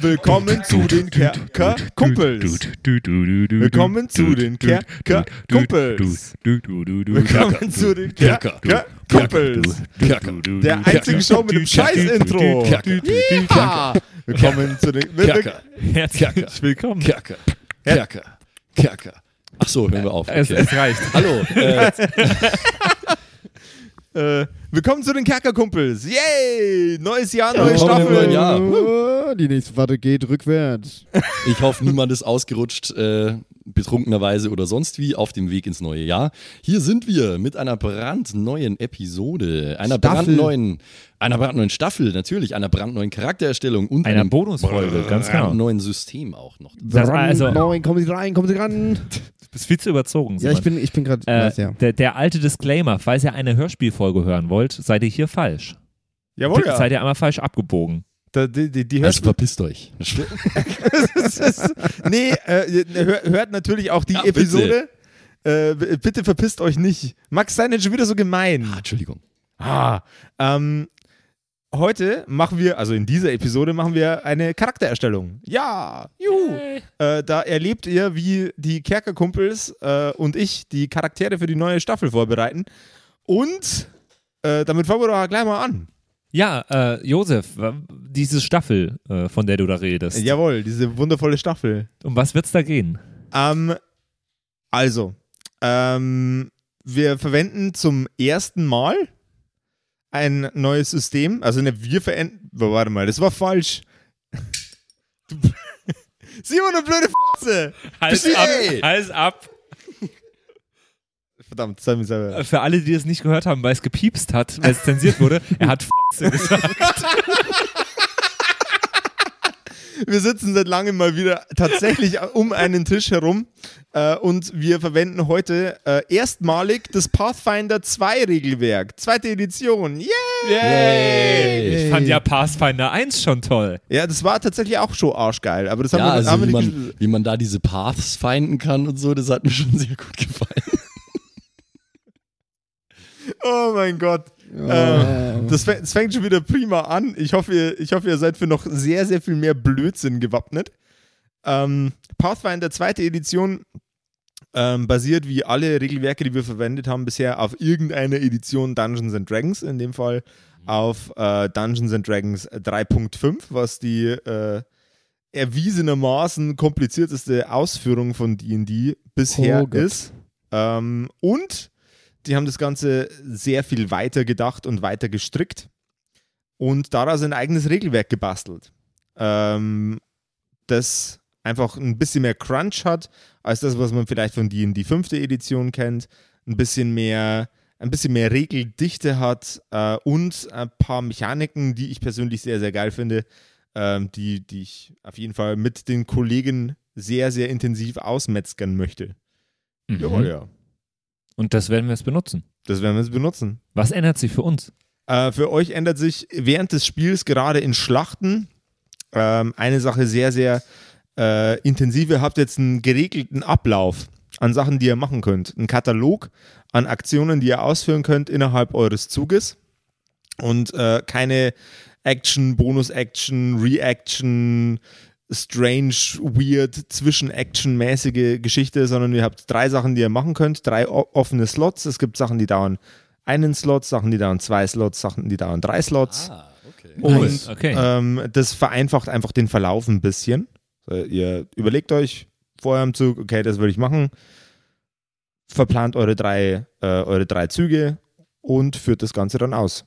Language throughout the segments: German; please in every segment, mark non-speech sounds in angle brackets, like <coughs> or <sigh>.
Willkommen zu den Kerker-Kumpels. Willkommen zu den Kerker-Kumpels. Willkommen zu den Kerker-Kumpels. Der einzige Show mit dem Scheiß-Intro. Willkommen zu den... Herzlich willkommen. Kerker. Kerker. Kerker. Ach so, hören wir auf. Es reicht. Hallo. Willkommen zu den Kerker-Kumpels. Yay! Neues Jahr, neue im Staffel. neuen Jahr. Die nächste Warte geht rückwärts. <laughs> ich hoffe, niemand ist ausgerutscht, äh, betrunkenerweise oder sonst wie, auf dem Weg ins neue Jahr. Hier sind wir mit einer brandneuen Episode, einer Staffel. brandneuen, einer brandneuen Staffel, natürlich, einer brandneuen Charaktererstellung und Einer einem Bonusfolge, ganz genau. brandneuen System auch noch. Das- also- Neun, kommen Sie rein, kommen Sie ran. Du bist viel zu überzogen. Ja, ich bin, ich bin gerade. äh, ja. der, der alte Disclaimer, falls ihr eine Hörspielfolge hören wollt, seid ihr hier falsch. Jawohl, ja. Seid ihr einmal falsch abgebogen. Da, die, die, die Also verpisst euch. <laughs> nee, äh, hör- hört natürlich auch die Ja, bitte. Episode. Äh, b- bitte verpisst euch nicht. Max, sei nicht schon wieder so gemein. Ah, Entschuldigung. Ah, ähm, heute machen wir, also in dieser Episode machen wir eine Charaktererstellung. Ja, juhu. Äh, da erlebt ihr, wie die Kerkerkumpels äh, und ich die Charaktere für die neue Staffel vorbereiten. Und äh, damit fangen wir doch gleich mal an. Ja, äh, Josef, diese Staffel, äh, von der du da redest. Jawohl, diese wundervolle Staffel. Um was wird's da gehen? Ähm, also, ähm, wir verwenden zum ersten Mal ein neues System. Also, ne, wir verwenden. Warte mal, das war falsch. <laughs> Du, <laughs> Simon, du blöde Fotze! Hals ab, Hals ab. Verdammt, sei mir selber. Für alle, die es nicht gehört haben, weil es gepiepst hat, weil es zensiert wurde, <laughs> er hat Fotze gesagt. Wir sitzen seit langem mal wieder tatsächlich um einen Tisch herum äh, und wir verwenden heute äh, erstmalig das Pathfinder 2 Regelwerk. Zweite Edition. Yay! Yay. Ich fand ja Pathfinder 1 schon toll. Ja, das war tatsächlich auch schon arschgeil, aber das haben Ja, wir, also haben wie nicht man, wie man da diese Paths finden kann und so, das hat mir schon sehr gut gefallen. Oh mein Gott. Ja. Ähm, das, das fängt schon wieder prima an. Ich hoffe, ihr, ich hoffe, ihr seid für noch sehr, sehr viel mehr Blödsinn gewappnet. Ähm, Pathfinder zweite Edition ähm, basiert wie alle Regelwerke, die wir verwendet haben, bisher auf irgendeiner Edition Dungeons and Dragons. In dem Fall auf äh, Dungeons and Dragons 3.5, was die äh, erwiesenermaßen komplizierteste Ausführung von D&D bisher Oh ist. Ähm, und die haben das Ganze sehr viel weiter gedacht und weiter gestrickt und daraus ein eigenes Regelwerk gebastelt. Ähm, das einfach ein bisschen mehr Crunch hat als das, was man vielleicht von D&D 5. Edition kennt. Ein bisschen mehr, ein bisschen mehr Regeldichte hat äh, und ein paar Mechaniken, die ich persönlich sehr, sehr geil finde, ähm, die, die ich auf jeden Fall mit den Kollegen sehr, sehr intensiv ausmetzgern möchte. Jawohl, ja. Und das werden wir jetzt benutzen. Das werden wir jetzt benutzen. Was ändert sich für uns? Äh, für euch ändert sich während des Spiels gerade in Schlachten ähm, eine Sache sehr, sehr äh, intensiv. Ihr habt jetzt einen geregelten Ablauf an Sachen, die ihr machen könnt. Einen Katalog an Aktionen, die ihr ausführen könnt innerhalb eures Zuges. Und äh, keine Action, Bonus-Action, Reaction, strange, weird, zwischen-Action-mäßige Geschichte, sondern ihr habt drei Sachen, die ihr machen könnt, drei offene Slots. Es gibt Sachen, die dauern einen Slot, Sachen, die dauern zwei Slots, Sachen, die dauern drei Slots. Ah, okay. Und Nice, okay. ähm, das vereinfacht einfach den Verlauf ein bisschen. So, ihr überlegt euch vorher im Zug, okay, das will ich machen. Verplant eure drei, äh, eure drei Züge und führt das Ganze dann aus.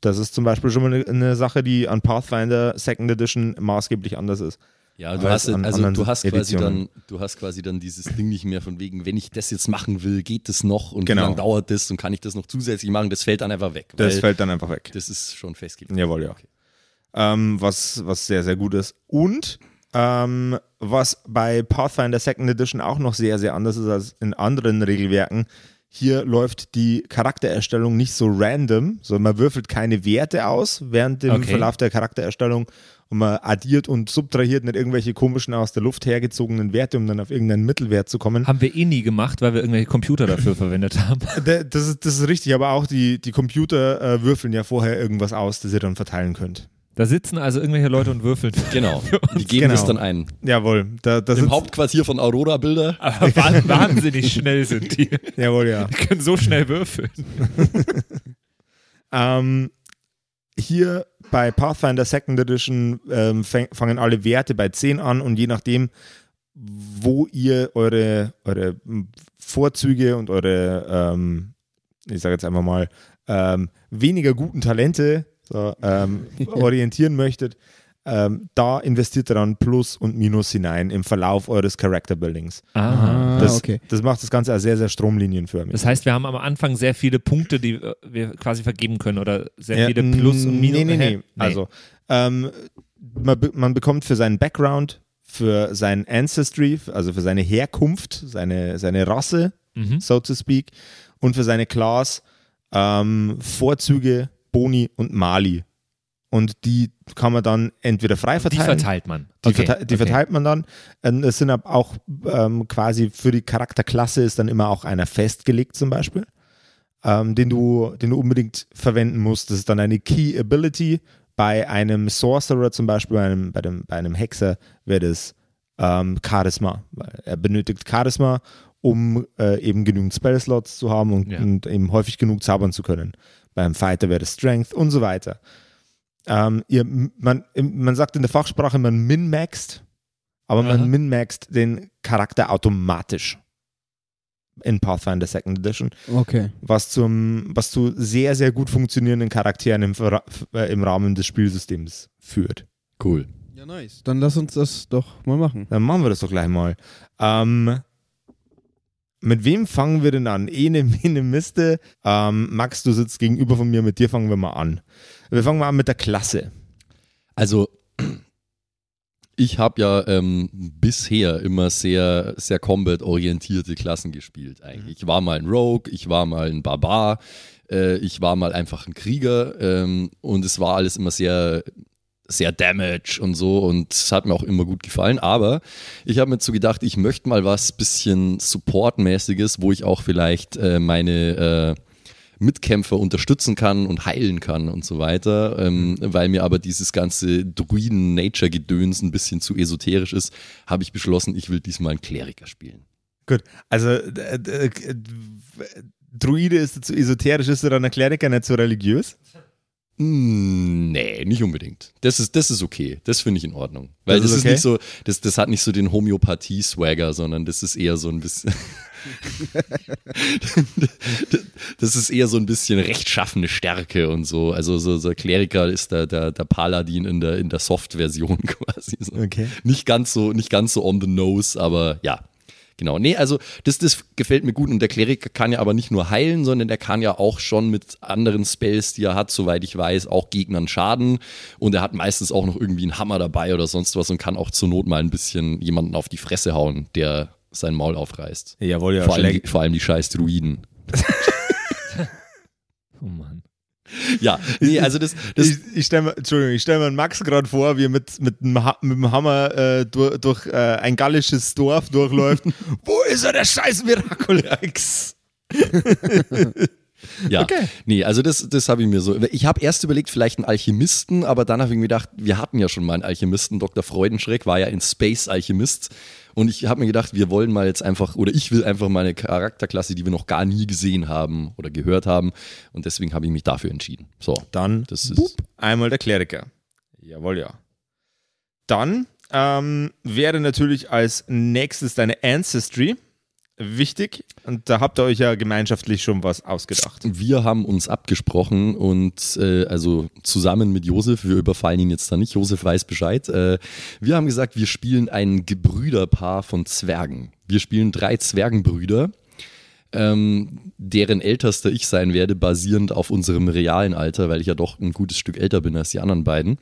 Das ist zum Beispiel schon mal eine, eine Sache, die an Pathfinder Second Edition maßgeblich anders ist. Ja, du hast, also du hast quasi Editionen. dann, du hast quasi dann dieses Ding nicht mehr von wegen, wenn ich das jetzt machen will, geht das noch und Genau. wie lange dauert das und kann ich das noch zusätzlich machen? Das fällt dann einfach weg. Das fällt dann einfach weg. das ist schon festgelegt. Jawohl, ja. Okay. Ähm, was, was sehr, sehr gut ist. Und ähm, was bei Pathfinder Second Edition auch noch sehr, sehr anders ist als in anderen Regelwerken, hier läuft die Charaktererstellung nicht so random, sondern man würfelt keine Werte aus während dem Okay. Verlauf der Charaktererstellung und man addiert und subtrahiert nicht irgendwelche komischen aus der Luft hergezogenen Werte, um dann auf irgendeinen Mittelwert zu kommen. Haben wir eh nie gemacht, weil wir irgendwelche Computer dafür <laughs> verwendet haben. Da- Das ist, das ist richtig, aber auch die, die Computer äh, würfeln ja vorher irgendwas aus, das ihr dann verteilen könnt. Da sitzen also irgendwelche Leute und würfeln. <laughs> Genau. <laughs> Die geben Genau. es dann ein. Jawohl. Da, da Im Hauptquartier von Aurora Bilder. Aber wahn- wahnsinnig schnell sind die. Jawohl, ja. Die können so schnell würfeln. Ähm, hier bei Pathfinder Second Edition ähm, fangen alle Werte bei 10 an und je nachdem, wo ihr eure, eure m, Vorzüge und eure, ähm, ich sage jetzt einfach mal, ähm, weniger guten Talente so, ähm, <laughs> orientieren möchtet, ähm, da investiert dann Plus und Minus hinein im Verlauf eures Character Buildings. Aha. Das, Ah, okay. das macht das Ganze auch sehr, sehr stromlinienförmig. Das heißt, wir haben am Anfang sehr viele Punkte, die äh, wir quasi vergeben können oder sehr Ja, viele Plus und Minus. Nee, nee, nee. Also, ähm, man, man bekommt für seinen Background, für sein Ancestry, also für seine Herkunft, seine, seine Rasse, Mhm. so to speak, und für seine Class ähm, Vorzüge, Boni und Mali. Und die kann man dann entweder frei Die verteilen. verteilt man. Die, Okay, verte die okay. verteilt man dann. Ähm, Es sind aber auch ähm, quasi für die Charakterklasse ist dann immer auch einer festgelegt zum Beispiel, ähm, den, du, den du unbedingt verwenden musst. Das ist dann eine Key Ability. Bei einem Sorcerer zum Beispiel, bei einem, bei dem, bei einem Hexer wäre das ähm, Charisma. Weil er benötigt Charisma, um äh, eben genügend Spellslots zu haben und, Ja. und eben häufig genug zaubern zu können. Beim Fighter wäre das Strength und so weiter. Ähm, ihr, man, man sagt in der Fachsprache, man min-maxt, aber Aha. man min-maxt den Charakter automatisch in Pathfinder Second Edition, Okay. was, zum, was zu sehr, sehr gut funktionierenden Charakteren im, äh, im Rahmen des Spielsystems führt. Cool. Ja, nice. Dann lass uns das doch mal machen. Dann machen wir das doch gleich mal. Ähm, mit wem fangen wir denn an? Ene, Mene, Miste. Ähm, Max, du sitzt gegenüber von mir, mit dir fangen wir mal an. Wir fangen mal an mit der Klasse. Also, ich habe ja ähm, bisher immer sehr, sehr combat-orientierte Klassen gespielt. Eigentlich. Ich war mal ein Rogue, ich war mal ein Barbar, äh, ich war mal einfach ein Krieger ähm, und es war alles immer sehr, sehr Damage und so und es hat mir auch immer gut gefallen. Aber ich habe mir so gedacht, ich möchte mal was bisschen Support-mäßiges, wo ich auch vielleicht äh, meine äh, Mitkämpfer unterstützen kann und heilen kann und so weiter, ähm, weil mir aber dieses ganze Druiden-Nature-Gedöns ein bisschen zu esoterisch ist, habe ich beschlossen, ich will diesmal einen Kleriker spielen. Gut, also äh, Druide ist zu esoterisch, ist dann ein Kleriker nicht so religiös? Mm, Nee, nicht unbedingt. Das ist, das ist okay. Das finde ich in Ordnung. Weil Das das, ist ist, okay? nicht so, das, das hat nicht so den Homöopathie-Swagger, sondern das ist eher so ein bisschen. <laughs> das ist eher so ein bisschen rechtschaffene Stärke und so. Also so, so Kleriker ist der, der, der Paladin in der, in der Soft-Version <laughs> quasi. So. Okay. Nicht ganz so, nicht ganz so on the nose, aber ja. Genau. Nee, also das, das gefällt mir gut. Und der Kleriker kann ja aber nicht nur heilen, sondern der kann ja auch schon mit anderen Spells, die er hat, soweit ich weiß, auch Gegnern schaden. Und er hat meistens auch noch irgendwie einen Hammer dabei oder sonst was und kann auch zur Not mal ein bisschen jemanden auf die Fresse hauen, der sein Maul aufreißt. Jawohl, ja. vor, allem die, vor allem die scheiß Druiden. <laughs> Oh Mann. <laughs> Ja, nee, also das, das ich ich stelle mir, Entschuldigung, ich stelle mir Max gerade vor, wie er mit, mit, dem, ha mit dem Hammer äh, durch, durch äh, ein gallisches Dorf durchläuft. <laughs> Wo ist er, der scheiß Miraculex? <laughs> <laughs> Ja, Okay. nee, also das, das habe ich mir so. Ich habe erst überlegt, vielleicht einen Alchemisten, aber dann habe ich mir gedacht, wir hatten ja schon mal einen Alchemisten. Dr. Freudenschreck war ja ein Space-Alchemist. Und ich habe mir gedacht, wir wollen mal jetzt einfach, oder ich will einfach mal eine Charakterklasse, die wir noch gar nie gesehen haben oder gehört haben. Und deswegen habe ich mich dafür entschieden. So, Dann das ist. boop, einmal der Kleriker. Jawohl, ja. Dann ähm, wäre natürlich als nächstes deine Ancestry wichtig. Und da habt ihr euch ja gemeinschaftlich schon was ausgedacht. Wir haben uns abgesprochen und äh, also zusammen mit Josef, wir überfallen ihn jetzt da nicht, Josef weiß Bescheid. Äh, wir haben gesagt, wir spielen ein Gebrüderpaar von Zwergen. Wir spielen drei Zwergenbrüder, ähm, deren ältester ich sein werde, basierend auf unserem realen Alter, weil ich ja doch ein gutes Stück älter bin als die anderen beiden.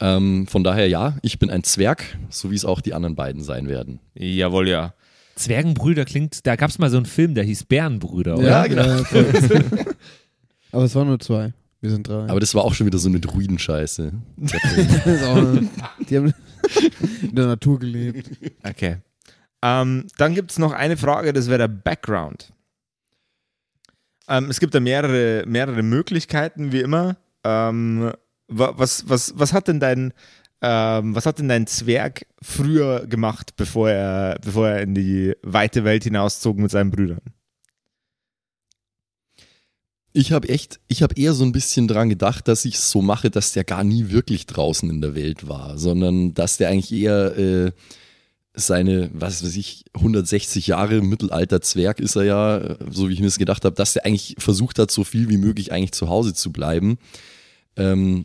Ähm, von daher ja, ich bin ein Zwerg, so wie es auch die anderen beiden sein werden. Jawohl, ja. Zwergenbrüder klingt, da gab es mal so einen Film, der hieß Bärenbrüder, oder? Ja, genau. voll. <laughs> Aber es waren nur zwei. Wir sind drei. Aber das war auch schon wieder so eine Druidenscheiße. <laughs> Eine, die haben in der Natur gelebt. Okay. Ähm, dann gibt es noch eine Frage, das wäre der Background. Ähm, es gibt da mehrere, mehrere Möglichkeiten, wie immer. Ähm, wa- was, was, was hat denn dein, ähm, was hat denn dein Zwerg früher gemacht, bevor er, bevor er in die weite Welt hinauszog mit seinen Brüdern? Ich habe echt, ich habe eher so ein bisschen dran gedacht, dass ich es so mache, dass der gar nie wirklich draußen in der Welt war, sondern dass der eigentlich eher äh, seine, was weiß ich, 160 Jahre Mittelalter Zwerg ist er ja, äh, so wie ich mir das gedacht habe, dass der eigentlich versucht hat, so viel wie möglich eigentlich zu Hause zu bleiben. Ähm,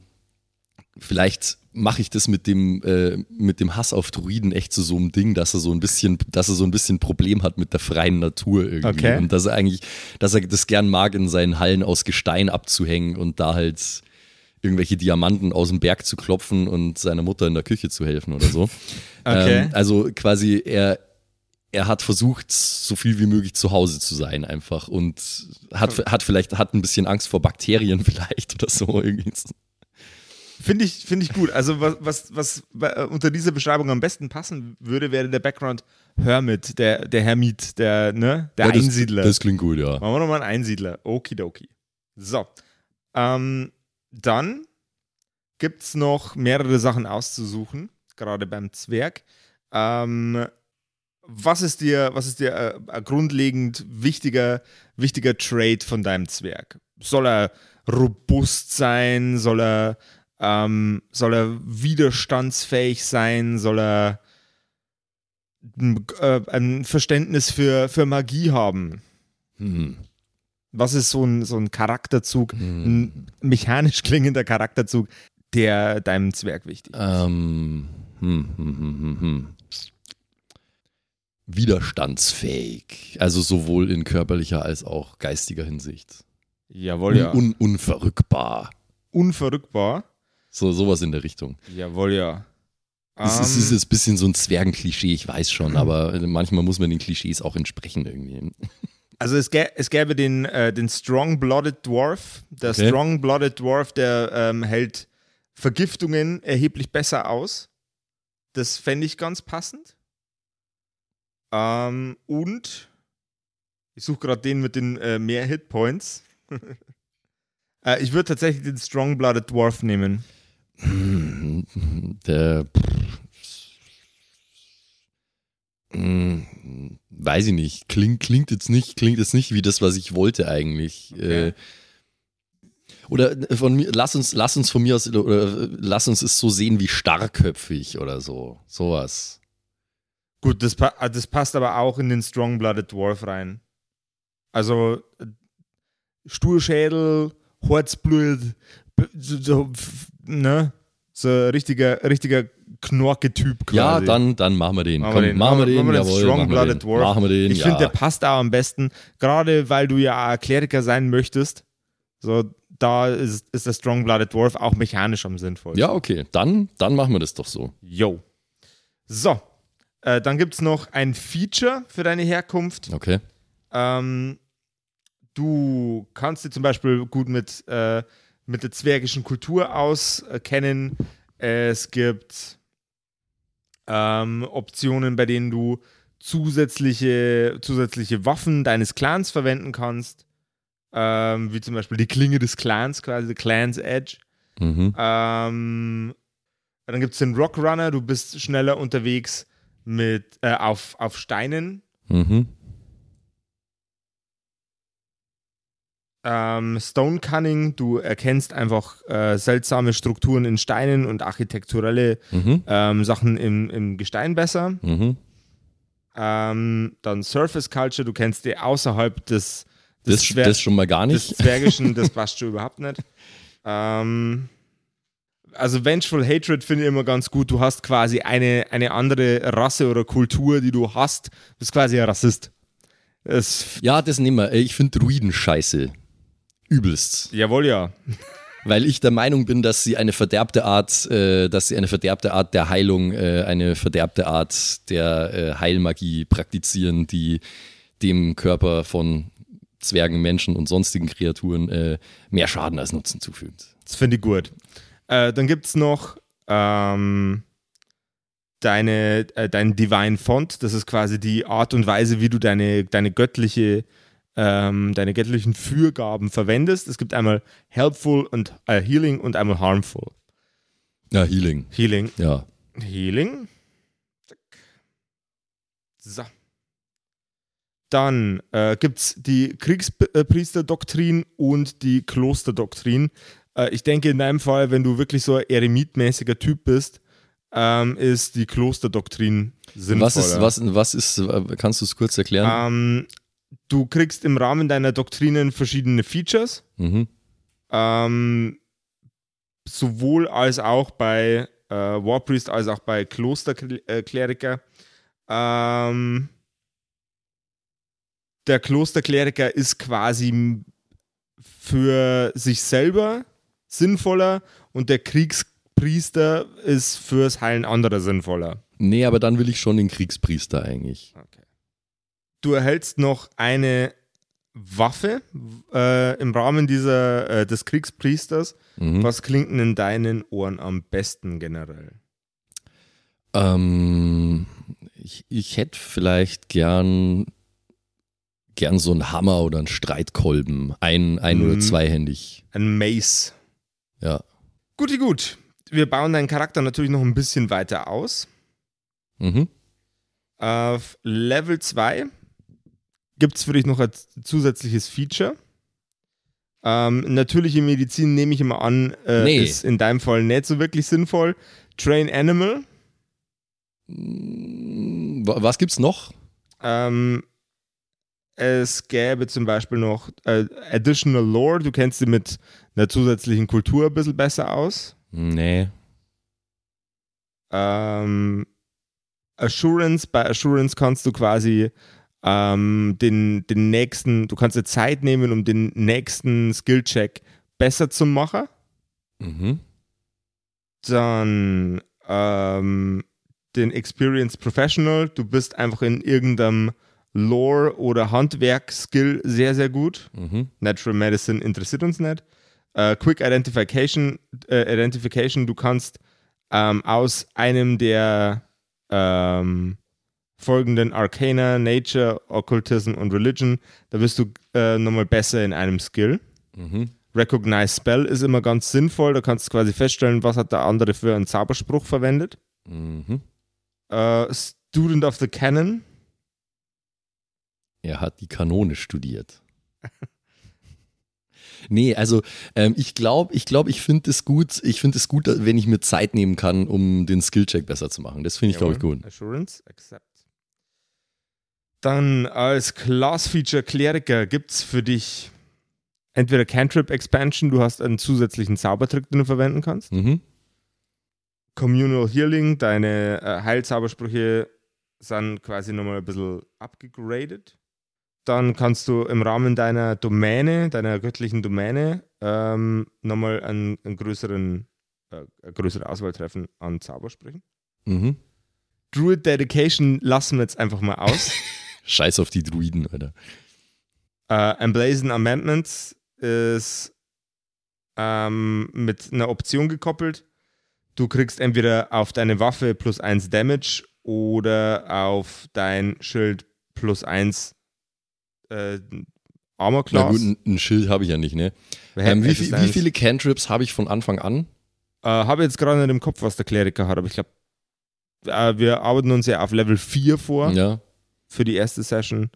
vielleicht mache ich das mit dem, äh, mit dem Hass auf Druiden echt zu so einem Ding, dass er so ein bisschen, dass er so ein bisschen Problem hat mit der freien Natur irgendwie. Okay. Und dass er eigentlich, dass er das gern mag, in seinen Hallen aus Gestein abzuhängen und da halt irgendwelche Diamanten aus dem Berg zu klopfen und seiner Mutter in der Küche zu helfen oder so. <laughs> Okay. Ähm, also quasi er, er hat versucht, so viel wie möglich zu Hause zu sein einfach und hat, hat vielleicht, hat ein bisschen Angst vor Bakterien <laughs> vielleicht oder so irgendwie. Finde ich, finde ich gut. Also was, was, was äh, unter dieser Beschreibung am besten passen würde, wäre der Background Hermit, der, der Hermit, der, ne, der Ja, das, Einsiedler. Das klingt gut, ja. Machen wir nochmal einen Einsiedler. Okidoki. So. Ähm, dann gibt es noch mehrere Sachen auszusuchen, gerade beim Zwerg. Ähm, was ist dir, was ist dir äh, ein grundlegend wichtiger, wichtiger Trait von deinem Zwerg? Soll er robust sein? Soll er, ähm, soll er widerstandsfähig sein? Soll er ein, äh, ein Verständnis für, für Magie haben? Hm. Was ist so ein, so ein Charakterzug, Hm. ein mechanisch klingender Charakterzug, der deinem Zwerg wichtig ist? Ähm, hm, hm, hm, hm, hm. Widerstandsfähig. Also sowohl in körperlicher als auch geistiger Hinsicht. Jawohl, ja. Un, un, unverrückbar. Unverrückbar. So, sowas in der Richtung. Jawohl, ja. Es, es Ähm, ist ein bisschen so ein Zwergenklischee, ich weiß schon, aber manchmal muss man den Klischees auch entsprechen irgendwie. <laughs> also es, gä es gäbe den, äh, den Strong-Blooded Dwarf. Der Okay. Strong-Blooded Dwarf, der ähm, hält Vergiftungen erheblich besser aus. Das fände ich ganz passend. Ähm, und ich suche gerade den mit den äh, mehr Hitpoints. <laughs> äh, ich würde tatsächlich den Strong-Blooded Dwarf nehmen. <laughs> Der. Hm, Weiß ich nicht. Klingt, klingt jetzt nicht, klingt jetzt nicht wie das, was ich wollte eigentlich. Okay. Äh, Oder von mir, lass uns, lass uns von mir aus, oder lass uns es so sehen wie starrköpfig oder so. Sowas. Gut, das, ah, das passt aber auch in den Strong-Blooded Dwarf rein. Also äh, Sturschädel, Herzblut, so, so, ne? So ein richtiger, richtiger Knorke-Typ quasi. Ja, dann, dann machen wir den. Machen Komm, wir den. machen wir den, Machen wir den jawohl, Strong. Blooded Dwarf. Machen wir den, Ich ja. finde, der passt auch am besten, gerade weil du ja Kleriker sein möchtest. So, da ist, ist der Strong-Blooded Dwarf auch mechanisch am sinnvollsten. ja, okay, dann, dann machen wir das doch so. Yo. So, äh, dann gibt es noch ein Feature für deine Herkunft. Okay. Ähm, du kannst dich zum Beispiel gut mit, äh, mit der zwergischen Kultur auskennen. Es gibt ähm, Optionen, bei denen du zusätzliche, zusätzliche Waffen deines Clans verwenden kannst. Ähm, wie zum Beispiel die Klinge des Clans, quasi the Clans Edge. Mhm. Ähm, dann gibt es den Rockrunner, du bist schneller unterwegs mit, äh, auf, auf Steinen. Mhm. Ähm, Stone Cunning, du erkennst einfach äh, seltsame Strukturen in Steinen und architekturelle Mhm. ähm, Sachen im, im Gestein besser. Mhm. Ähm, dann Surface Culture, du kennst die außerhalb des, des, Das, Zwer das schon mal gar des nicht. <laughs> Zwergischen, das passt schon überhaupt nicht. Ähm, also Vengeful Hatred finde ich immer ganz gut. Du hast quasi eine, eine andere Rasse oder Kultur, die du hast. Du bist quasi ein Rassist. Das, Ja, das nehmen wir. Ich finde Druiden scheiße. Übelst. jawohl, ja. <laughs> Weil ich der Meinung bin, dass sie eine verderbte Art, äh, dass sie eine verderbte Art der Heilung, äh, eine verderbte Art der äh, Heilmagie praktizieren, die dem Körper von Zwergen, Menschen und sonstigen Kreaturen äh, mehr Schaden als Nutzen zufügt. Das finde ich gut. Äh, dann gibt es noch ähm, deine, äh, dein Divine Font. Das ist quasi die Art und Weise, wie du deine, deine göttliche ähm, deine göttlichen Fürgaben verwendest. Es gibt einmal helpful und äh, healing und einmal harmful. Ja, Healing. Healing. Ja. Healing. So. Dann äh, gibt es die Kriegspriesterdoktrin und die Klosterdoktrin. Äh, ich denke, in deinem Fall, wenn du wirklich so ein eremitmäßiger Typ bist, ähm, ist die Klosterdoktrin sinnvoller. Was ist, was, was ist, äh, kannst du es kurz erklären? Ähm, du kriegst im Rahmen deiner Doktrinen verschiedene Features, Mhm. ähm, sowohl als auch bei äh, Warpriest als auch bei Klosterkleriker. Ähm, der Klosterkleriker ist quasi für sich selber sinnvoller und der Kriegspriester ist fürs Heilen anderer sinnvoller. Nee, aber dann will ich schon den Kriegspriester eigentlich. Du erhältst noch eine Waffe äh, im Rahmen dieser, äh, des Kriegspriesters. Mhm. Was klingt denn in deinen Ohren am besten generell? Ähm, ich, ich hätte vielleicht gern, gern so einen Hammer oder einen Streitkolben. Ein, ein Mhm. oder zweihändig. Ein Mace. Ja. Guti gut. Wir bauen deinen Charakter natürlich noch ein bisschen weiter aus. Mhm. Auf Level 2 gibt es für dich noch ein zusätzliches Feature. Ähm, natürliche Medizin nehme ich immer an, äh, Nee. ist in deinem Fall nicht so wirklich sinnvoll. Train Animal. Mm, wa- Was gibt's noch? Ähm, es gäbe zum Beispiel noch äh, Additional Lore. Du kennst sie mit einer zusätzlichen Kultur ein bisschen besser aus. Nee. Ähm, Assurance, bei Assurance kannst du quasi ähm, den, den nächsten, du kannst dir Zeit nehmen, um den nächsten Skill-Check besser zu machen. Mhm. Dann ähm, den Experience Professional. Du bist einfach in irgendeinem Lore- oder Handwerk-Skill sehr, sehr gut. Mhm. Natural Medicine interessiert uns nicht. Äh, Quick Identification, äh, Identification, du kannst ähm, aus einem der ähm, folgenden Arcana, Nature, Occultism und Religion, da wirst du äh, nochmal besser in einem Skill. Mhm. Recognize Spell ist immer ganz sinnvoll, da kannst du quasi feststellen, was hat der andere für einen Zauberspruch verwendet. Mhm. Äh, Student of the Canon, Er hat die Kanone studiert. <laughs> Nee, also ähm, ich glaube, ich glaube, ich finde es gut, ich finde es gut, wenn ich mir Zeit nehmen kann, um den Skillcheck besser zu machen. Das finde ich, glaube ich, gut. Assurance, accept. Dann als Class-Feature Kleriker gibt es für dich entweder Cantrip Expansion, du hast einen zusätzlichen Zaubertrick, den du verwenden kannst. Mhm. Communal Healing, deine äh, Heilzaubersprüche sind quasi nochmal ein bisschen abgegradet. Dann kannst du im Rahmen deiner Domäne, deiner göttlichen Domäne, ähm, nochmal einen, einen größeren, äh, eine größere Auswahl treffen an Zaubersprüchen. Mhm. Druid Dedication lassen wir jetzt einfach mal aus. <laughs> Scheiß auf die Druiden, Alter. äh, Emblazon Amendments ist ähm, mit einer Option gekoppelt. Du kriegst entweder auf deine Waffe plus 1 Damage oder auf dein Schild plus 1 äh, Armor Na Class. gut, ein, ein Schild habe ich ja nicht, ne? Ähm, wie, viel, wie viele Cantrips habe ich von Anfang an? Äh, Habe jetzt gerade nicht im Kopf, was der Kleriker hat, aber ich glaube, äh, wir arbeiten uns ja auf Level 4 vor Ja. Für die erste Session.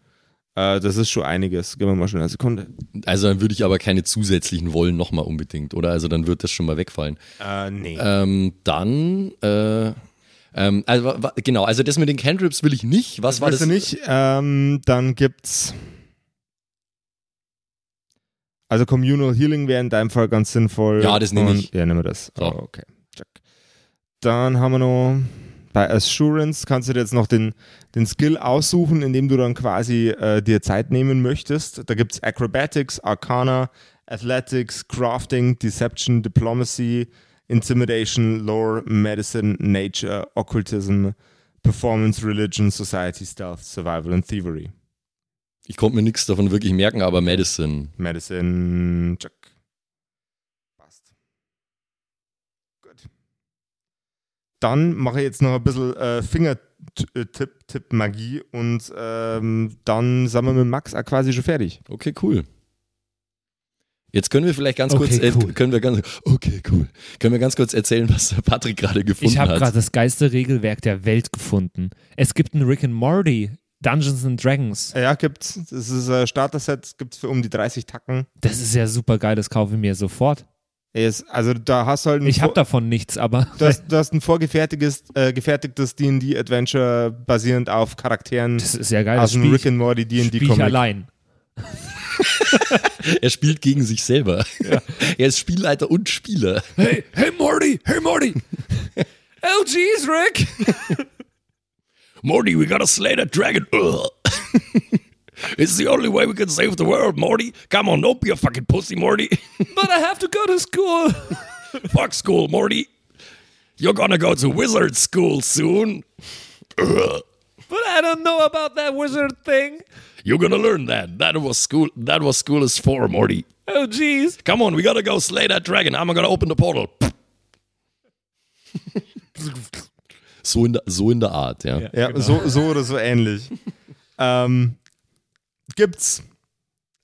Äh, das ist schon einiges. Geben wir mal schnell eine Sekunde. Also dann würde ich aber keine zusätzlichen wollen nochmal unbedingt, oder? Also dann wird das schon mal wegfallen. Äh, nee. Ähm, dann, äh, ähm, also genau, also das mit den Cantrips will ich nicht. Was war Willst das? du nicht? Ähm, dann gibt's. Also Communal Healing wäre in deinem Fall ganz sinnvoll. Ja, das nehme ich. Ja, nehmen wir das. So. Oh, okay. Check. Dann haben wir noch bei Assurance kannst du dir jetzt noch den, den Skill aussuchen, indem du dann quasi äh, dir Zeit nehmen möchtest. Da gibt es Acrobatics, Arcana, Athletics, Crafting, Deception, Diplomacy, Intimidation, Lore, Medicine, Nature, Occultism, Performance, Religion, Society, Stealth, Survival und Thievery. Ich konnte mir nichts davon wirklich merken, aber Medicine. Medicine, check. Passt. Gut. Dann mache ich jetzt noch ein bisschen äh, Fingertipp-Magie und ähm, dann sind wir mit Max auch quasi schon fertig. Okay, cool. Jetzt können wir vielleicht ganz Okay, kurz, äh, cool. können wir ganz, okay, cool. Können wir ganz kurz erzählen, was der Patrick gerade gefunden Ich habe hat? gerade das geilste Regelwerk der Welt gefunden. Es gibt ein Rick and Morty, Dungeons and Dragons. Ja, gibt's. Das ist ein Starter-Set, gibt es für um die 30 Tacken. Das ist ja super geil, das kaufe ich mir sofort. Ist- Also da hast du halt Ich habe davon nichts, aber du hast, <laughs> du hast ein vorgefertigtes äh, gefertigtes D&D-Adventure basierend auf Charakteren das ist ja geil. aus Das dem spiel Rick and Morty D&D-Comic. allein. <laughs> Er spielt gegen sich selber. <laughs> er ist Spielleiter und Spieler. Hey, hey Morty, hey Morty. oh jeez, Rick. Morty, we gotta slay that dragon. Ugh. It's the only way we can save the world, Morty. Come on, don't be a fucking pussy, Morty. <laughs> But I have to go to school. <laughs> Fuck school, Morty. You're gonna go to wizard school soon. Ugh. <laughs> But I don't know about that wizard thing. You're gonna learn that. That was school. That was school is for, Morty. Oh jeez. Come on, we gotta go slay that dragon. I'm gonna open the portal. so, in der, so in der Art, ja. Ja. Ja, Genau. so, so oder so ähnlich. ähm, gibt's.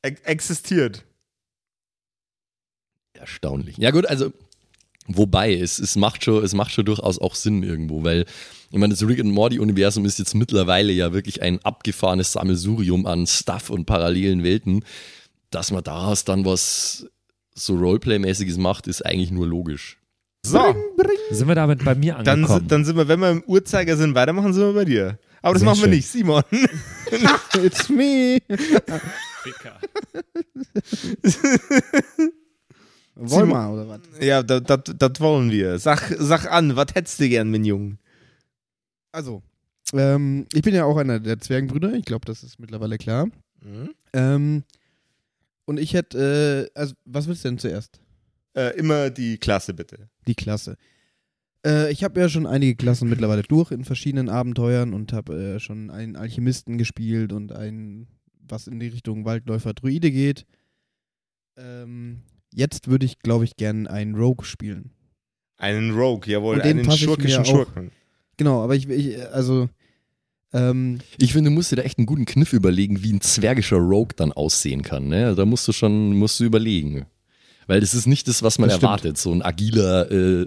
E existiert. Erstaunlich. Ja, gut, also. Wobei, es, es, macht schon, es macht schon durchaus auch Sinn irgendwo, weil, ich meine, das Rick and Morty-Universum ist jetzt mittlerweile ja wirklich ein abgefahrenes Sammelsurium an Stuff und parallelen Welten. Dass man daraus dann was so Roleplay-mäßiges macht, ist eigentlich nur logisch. So, Sind wir damit bei mir dann, angekommen? si- dann sind wir, wenn wir im Uhrzeigersinn weitermachen, sind wir bei dir. Aber das Sehr machen wir schön. nicht, Simon. <laughs> It's me. Wollen wir, oder was? ja, das wollen wir. Sag, sag an, was hättest du gern, mein Junge? Also, ähm, ich bin ja auch einer der Zwergenbrüder. Ich glaube, das ist mittlerweile klar. Ähm, und ich hätte, äh, also, was willst du denn zuerst? Äh, immer die Klasse, bitte. Die Klasse. Äh, ich habe ja schon einige Klassen mittlerweile durch in verschiedenen Abenteuern und habe äh, schon einen Alchemisten gespielt und einen, was in die Richtung Waldläufer Druide geht. Ähm, jetzt würde ich, glaube ich, gern einen Rogue spielen. Einen Rogue, jawohl, Und den einen passe ich mir schurkischen auch. Schurken. Genau, aber ich, ich also, ähm, Ich finde, du musst dir da echt einen guten Kniff überlegen, wie ein zwergischer Rogue dann aussehen kann. Ne? Da musst du schon musst du überlegen. Weil das ist nicht das, was man Das erwartet. So ein agiler äh,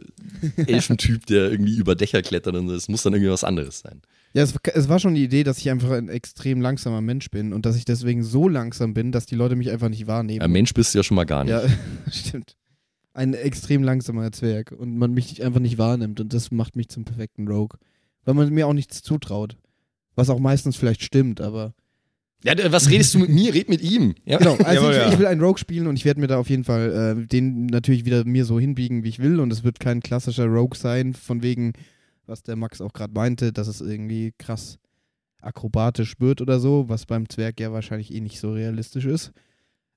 Elfentyp, der irgendwie über Dächer klettert und das muss dann irgendwie was anderes sein. Ja, es, es war schon die Idee, dass ich einfach ein extrem langsamer Mensch bin und dass ich deswegen so langsam bin, dass die Leute mich einfach nicht wahrnehmen. Ein Mensch bist du ja schon mal gar nicht. ja, <laughs> stimmt. Ein extrem langsamer Zwerg und man mich einfach nicht wahrnimmt und das macht mich zum perfekten Rogue. Weil man mir auch nichts zutraut. Was auch meistens vielleicht stimmt, aber. Ja, was redest du mit mir? Red mit ihm. Ja? Genau, also Jawohl, ich, ja. ich will einen Rogue spielen und ich werde mir da auf jeden Fall äh, den natürlich wieder mir so hinbiegen, wie ich will. Und es wird kein klassischer Rogue sein, von wegen, was der Max auch gerade meinte, dass es irgendwie krass akrobatisch wird oder so, was beim Zwerg ja wahrscheinlich eh nicht so realistisch ist.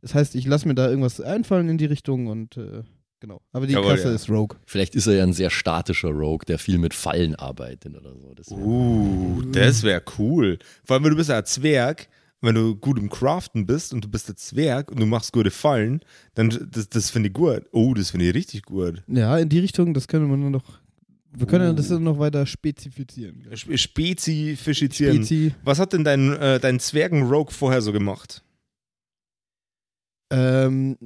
Das heißt, ich lasse mir da irgendwas einfallen in die Richtung und äh, genau. Aber die Jawohl, Klasse ja. ist Rogue. Vielleicht ist er ja ein sehr statischer Rogue, der viel mit Fallen arbeitet oder so. Das Uh, das wäre cool. Vor allem, weil du bist ja ein Zwerg, wenn du gut im Craften bist und du bist ein Zwerg und du machst gute Fallen, dann das, das finde ich gut. Oh, das finde ich richtig gut. Ja, in die Richtung, das können wir nur noch. Wir können ja das dann noch weiter spezifizieren. Spe- Spezifizieren. Spezi. Was hat denn dein, äh, dein Zwergen-Rogue vorher so gemacht? Ähm,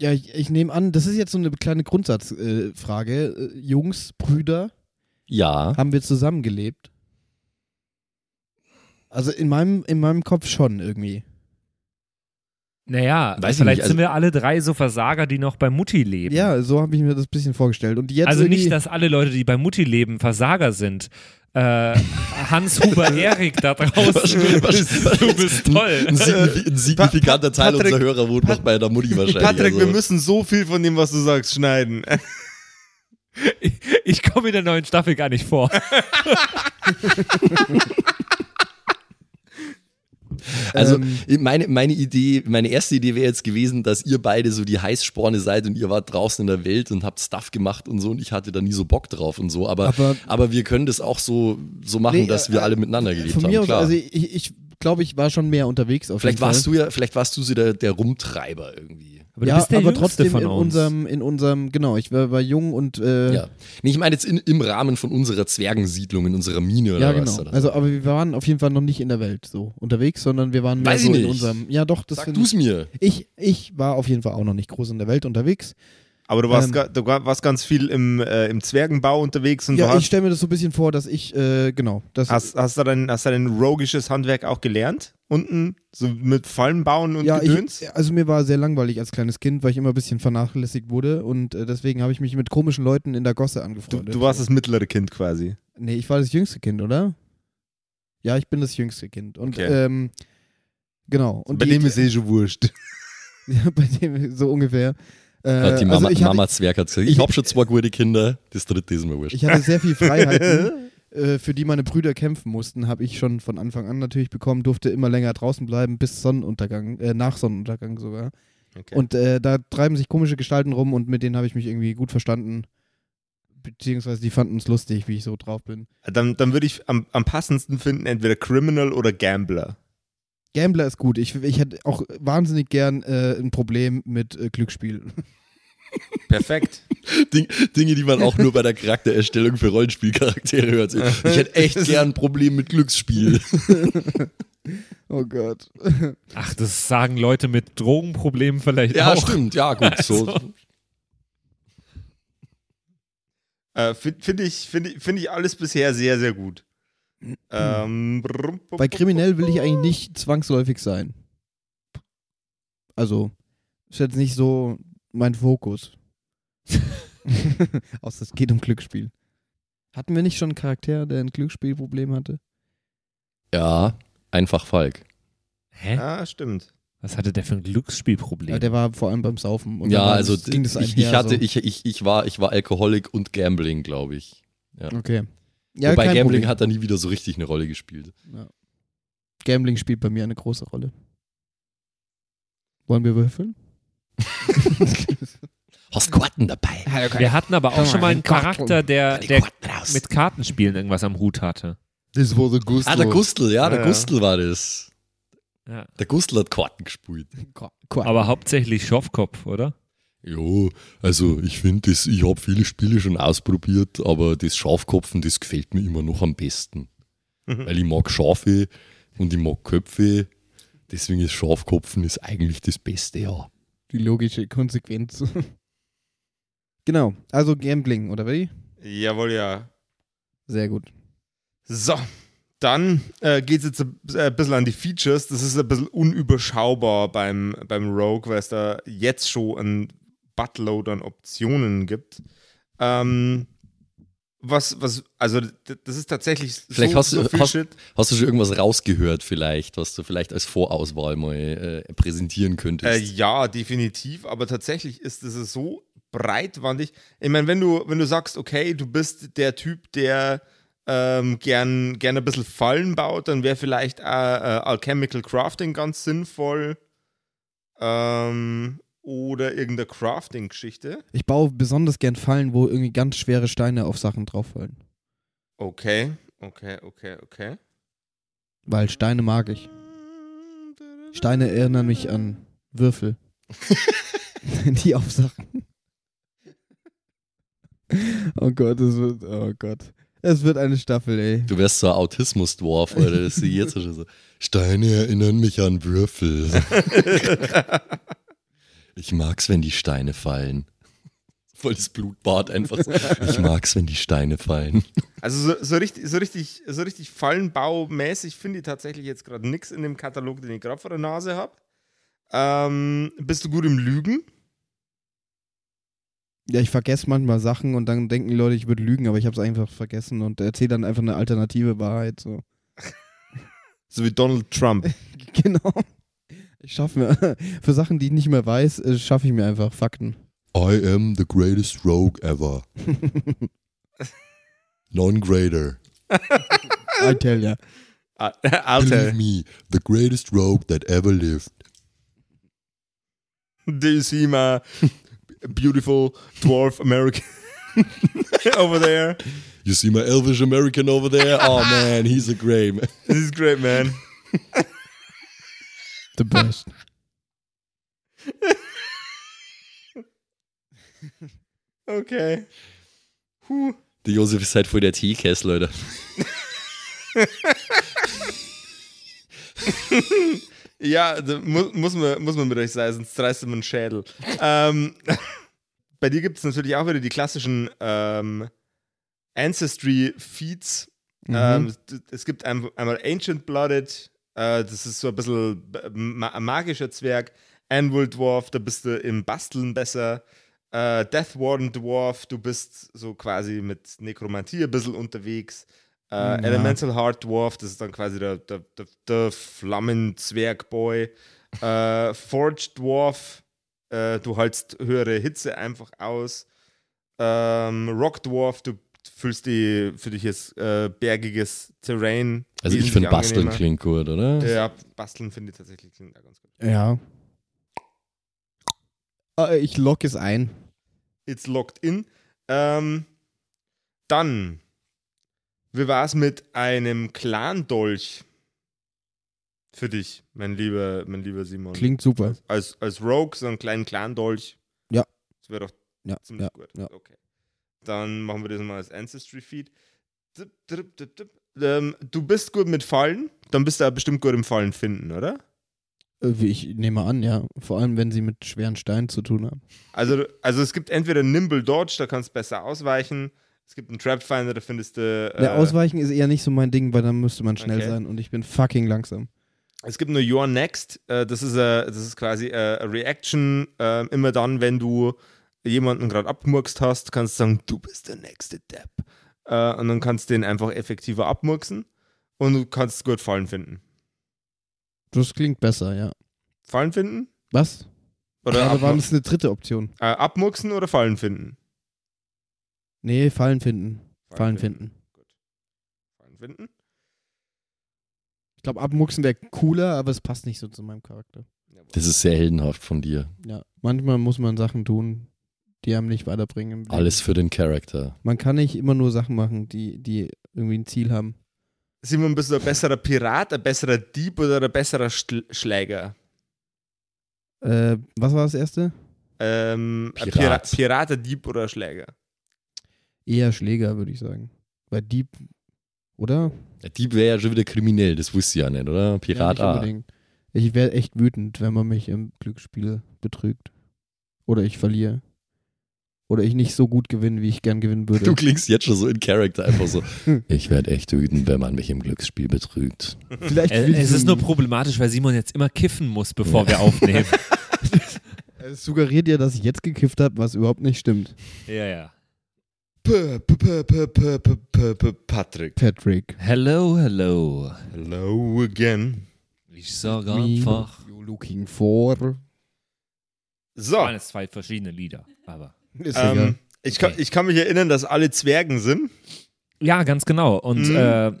ja, ich, ich nehme an, das ist jetzt so eine kleine Grundsatzfrage. Frage. äh, Jungs, Brüder, Ja. haben wir zusammengelebt? Also in meinem, in meinem Kopf schon irgendwie. naja, Weiß ich vielleicht also- sind wir alle drei so Versager, die noch bei Mutti leben. Ja, so habe ich mir das ein bisschen vorgestellt. Und jetzt also nicht, dass alle Leute, die bei Mutti leben, Versager sind. Äh, Hans-Huber <laughs> Erik da draußen, <laughs> du bist, du bist toll. Ein, ein signifikanter Teil Patrick- unserer Hörer wohnt noch bei der Mutti wahrscheinlich. Patrick, also. wir müssen so viel von dem, was du sagst, schneiden. Ich, ich komme in der neuen Staffel gar nicht vor. <laughs> Also Ähm. meine, meine Idee, meine erste Idee wäre jetzt gewesen, dass ihr beide so die Heißsporne seid und ihr wart draußen in der Welt und habt Stuff gemacht und so und ich hatte da nie so Bock drauf und so. Aber, aber, Aber- wir können das auch so, so machen, Nee, dass äh, wir alle miteinander gelebt von haben. mir aus, klar. also ich, ich glaube, ich war schon mehr unterwegs auf vielleicht warst du ja, vielleicht warst du so der, der Rumtreiber irgendwie. Aber du ja, bist der aber trotzdem von in uns. unserem, in unserem, genau, ich war, war jung und äh, Ja. Nee, ich meine jetzt in, im Rahmen von unserer Zwergensiedlung, in unserer Mine oder Ja, was. genau. Oder so. Also, aber wir waren auf jeden Fall noch nicht in der Welt so unterwegs, sondern wir waren mehr Weiß so ich in nicht. unserem. Ja, doch, das Sag du's mir. ich. Ich war auf jeden Fall auch noch nicht groß in der Welt unterwegs. Aber du warst, Ähm, ga- du warst ganz viel im, äh, im Zwergenbau unterwegs und Ja, du ich stelle mir das so ein bisschen vor, dass ich, äh, genau, das. hast, hast, du dein, hast du dein rogisches Handwerk auch gelernt? Unten? So mit Fallen bauen und ja, Gedöns? ich, also mir war sehr langweilig als kleines Kind, weil ich immer ein bisschen vernachlässigt wurde und äh, deswegen habe ich mich mit komischen Leuten in der Gosse du, angefreundet. du warst das mittlere Kind quasi. Nee, ich war das jüngste Kind, oder? Ja, ich bin das jüngste Kind. Und Okay. ähm, genau. Und Bei die, dem ist eh schon wurscht. <laughs> ja, bei dem so ungefähr. Äh, Hat die Mama, also ich hatte, Mama Zwerg hat gesagt, ich ich- hab schon zwei gute Kinder, das dritte ist mir wurscht. Ich hatte sehr viel <laughs> Freiheiten, äh, für die meine Brüder kämpfen mussten, habe ich schon von Anfang an natürlich bekommen, durfte immer länger draußen bleiben, bis Sonnenuntergang, äh, nach Sonnenuntergang sogar. Okay. Und äh, da treiben sich komische Gestalten rum und mit denen habe ich mich irgendwie gut verstanden. Beziehungsweise die fanden es lustig, wie ich so drauf bin. dann dann würde ich am, am passendsten finden, entweder Criminal oder Gambler. Gambler ist gut. Ich, ich hätte auch wahnsinnig gern äh, ein Problem mit äh, Glücksspiel. Perfekt. Ding, Dinge, die man auch nur bei der Charaktererstellung für Rollenspielcharaktere hört. Ich hätte echt <laughs> gern ein Problem mit Glücksspiel. <laughs> Oh Gott. Ach, das sagen Leute mit Drogenproblemen vielleicht Ja, auch. stimmt, ja, gut. So. Also. Äh, Finde find ich, find ich, find ich alles bisher sehr, sehr gut. Ähm, Bei kriminell will ich eigentlich nicht zwangsläufig sein. Also, ist jetzt nicht so mein Fokus. <laughs> Außer es geht um Glücksspiel. Hatten wir nicht schon einen Charakter, der ein Glücksspielproblem hatte? Ja, einfach Falk. Hä? Ja, stimmt. Was hatte der für ein Glücksspielproblem? Ja, der war vor allem beim Saufen. Und ja, also das- ging das ich, ich hatte, so. ich, ich, ich war, ich war Alkoholik und Gambling, glaube ich. Okay. Ja, Wobei Gambling Problem. hat da nie wieder so richtig eine Rolle gespielt. Gambling spielt bei mir eine große Rolle. Wollen wir würfeln? <laughs> Hast Karten dabei? Wir hatten aber auch schon mal, einen. Charakter, der, der Karten mit Kartenspielen irgendwas am Hut hatte. Das war der Gusto. ah, der Gustl, ja, der Ja, ja. Gustl war das. Ja. Der Gustl hat Karten gespielt. Aber hauptsächlich Schopfkopf, oder? Ja, also ich finde, ich habe viele Spiele schon ausprobiert, aber das Schafkopfen, das gefällt mir immer noch am besten. Weil ich mag Schafe und ich mag Köpfe. Deswegen ist Schafkopfen ist eigentlich das Beste, ja. Die logische Konsequenz. <laughs> genau, also Gambling, oder wie? Jawohl, ja. Sehr gut. So, dann äh, geht es jetzt ein äh, bisschen an die Features. Das ist ein bisschen unüberschaubar beim, beim Rogue, weil es da jetzt schon ein Buttload an Optionen gibt. Ähm, was, was, also das ist tatsächlich Vielleicht so, hast du- so viel hast- Shit. Hast du schon irgendwas rausgehört vielleicht, was du vielleicht als Vorauswahl mal äh, präsentieren Äh, könntest? ja, definitiv, aber tatsächlich ist es so breitwandig. Ich meine, wenn du, wenn du sagst, okay, du bist der Typ, der ähm, gern, gern ein bisschen Fallen baut, dann wäre vielleicht äh, äh, Alchemical Crafting ganz sinnvoll. Ähm, oder irgendeine Crafting-Geschichte. Ich baue besonders gern Fallen, wo irgendwie ganz schwere Steine auf Sachen drauffallen. Okay, okay, okay, okay. Weil Steine mag ich. Steine erinnern mich an Würfel. <laughs> Die auf Sachen. Oh Gott, es wird, oh Gott. Es wird eine Staffel, ey. Du wärst so Autismus-Dwarf, oder? Das ist jetzt schon so. Steine erinnern mich an Würfel. <laughs> ich mag's, wenn die Steine fallen. <laughs> Voll das Blutbad einfach. so. Ich mag's, wenn die Steine fallen. <laughs> Also so, so richtig, so richtig, so richtig Fallenbaumäßig finde ich tatsächlich jetzt gerade nichts in dem Katalog, den ich gerade vor der Nase habe. Ähm, bist du gut im Lügen? Ja, ich vergesse manchmal Sachen und dann denken die Leute, ich würde lügen, aber ich habe es einfach vergessen und erzähle dann einfach eine alternative Wahrheit. So. <laughs> So wie Donald Trump. Genau. Ich schaffe mir, <laughs> für Sachen, die ich nicht mehr weiß, äh, schaffe ich mir einfach Fakten. I am the greatest rogue ever. <laughs> Non-grader. I tell ya. Ah, Alter, me, the greatest rogue that ever lived. <laughs> do you see my beautiful dwarf American over there? You see my elvish American over there? Oh man, he's a grey man. This is great, man. The best. Okay. Huh. Der Josef ist halt voll der Teekessel, Leute. Ja, mu muss, man, muss man mit euch sein, sonst reißt man einen Schädel. ähm, <laughs> bei dir gibt es natürlich auch wieder die klassischen ähm, Ancestry-Feeds. Mhm. Ähm, es gibt ein, einmal Ancient Blooded, äh, das ist so ein bisschen b- ma magischer Zwerg. Anvil Dwarf, da bist du im Basteln besser. Äh, Death Warden Dwarf, du bist so quasi mit Nekromantie ein bisschen unterwegs. Äh, Ja. Elemental Heart Dwarf, das ist dann quasi der, der, der, der Flammenzwergboy. Äh, <laughs> Forged Dwarf, äh, du hältst höhere Hitze einfach aus. Ähm, Rock Dwarf, du fühlst die für dich jetzt äh, bergiges Terrain. Also ich finde Basteln angenehmer. klingt gut, oder? Ja, Basteln finde ich tatsächlich klingt auch ganz gut. Ja. Äh, Ich lock es ein. It's locked in. Ähm, dann, wie war es mit einem Clan-Dolch für dich, mein lieber, mein lieber Simon? Klingt super. Als, als Rogue, so einen kleinen Clan-Dolch. Ja. Das wäre doch Ja, ziemlich ja, gut. ja. Okay. Dann machen wir das mal als Ancestry-Feed. Ähm, du bist gut mit Fallen, dann bist du auch bestimmt gut im Fallen finden, oder? Äh, wie Ich nehme an, ja. Vor allem, wenn sie mit schweren Steinen zu tun haben. Also, also es gibt entweder Nimble Dodge, da kannst du besser ausweichen. Es gibt einen Trap Finder, da findest du. Der Äh, Ausweichen ist eher nicht so mein Ding, weil dann müsste man schnell Okay. sein und ich bin fucking langsam. es gibt nur Your Next. Äh, das, ist a, das ist quasi äh, eine Reaction. Äh, immer dann, wenn du jemanden gerade abmurkst hast, kannst du sagen, du bist der nächste Depp. Äh, und dann kannst du den einfach effektiver abmurksen und du kannst gut Fallen finden. Das klingt besser, ja. Fallen finden? Was? Oder Oder war abmu- das eine dritte Option? äh, abmurksen oder Fallen finden? Nee, Fallen finden. Fallen finden. Gut. Fallen finden? Ich glaube, abmuchsen wäre cooler, aber es passt nicht so zu meinem Charakter. Das ist sehr heldenhaft von dir. Ja, manchmal muss man Sachen tun, die einem nicht weiterbringen. Alles für den Charakter. Man kann nicht immer nur Sachen machen, die, die irgendwie ein Ziel haben. Simon, bist du ein besserer Pirat, ein besserer Dieb oder ein besserer Schl Schläger? Äh, was war das erste? Ähm, ein Pirat. Pira Pirat, ein Dieb oder ein Schläger? Eher Schläger, würde ich sagen. Weil Dieb, oder? Der Dieb wäre ja schon wieder kriminell, das wusste ich ja nicht, oder? Pirat ja, nicht. Ich wäre echt wütend, wenn man mich im Glücksspiel betrügt. Oder ich verliere. Oder ich nicht so gut gewinne, wie ich gern gewinnen würde. Du klingst jetzt schon so in Charakter, einfach so. <laughs> Ich werde echt wütend, wenn man mich im Glücksspiel betrügt. Vielleicht Äh, es ist nur problematisch, weil Simon jetzt immer kiffen muss, bevor wir aufnehmen. Es <laughs> suggeriert ja, dass ich jetzt gekifft habe, was überhaupt nicht stimmt. ja, ja. Patrick. Patrick. Hello, hello. Hello again. Ich sage einfach. You looking for. Das So, waren jetzt zwei verschiedene Lieder, aber. Ist ähm, ich, kann, Okay. ich kann mich erinnern, dass alle Zwergen sind. Ja, ganz genau. Und Mhm. äh,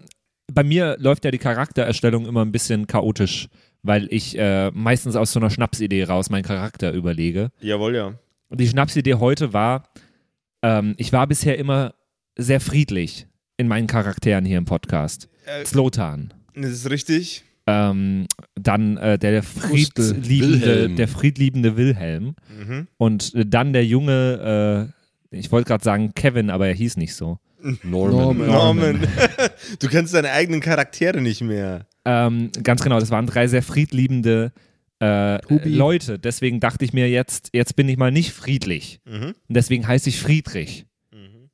bei mir läuft ja die Charaktererstellung immer ein bisschen chaotisch, weil ich äh, meistens aus so einer Schnapsidee raus meinen Charakter überlege. Jawohl, ja. Und die Schnapsidee heute war, ähm, ich war bisher immer sehr friedlich in meinen Charakteren hier im Podcast. Äh, Slotan. das ist richtig. Ähm, dann äh, der, der, friedliebende, Wilhelm. der friedliebende Wilhelm. Mhm. Und äh, dann der junge, äh, ich wollte gerade sagen Kevin, aber er hieß nicht so. Norman. Norman. Norman. <laughs> du kennst deine eigenen Charaktere nicht mehr. Ähm, ganz genau, das waren drei sehr friedliebende äh. Leute. Deswegen dachte ich mir jetzt, jetzt bin ich mal nicht friedlich. Mhm. Und deswegen heiße ich Friedrich. Mhm.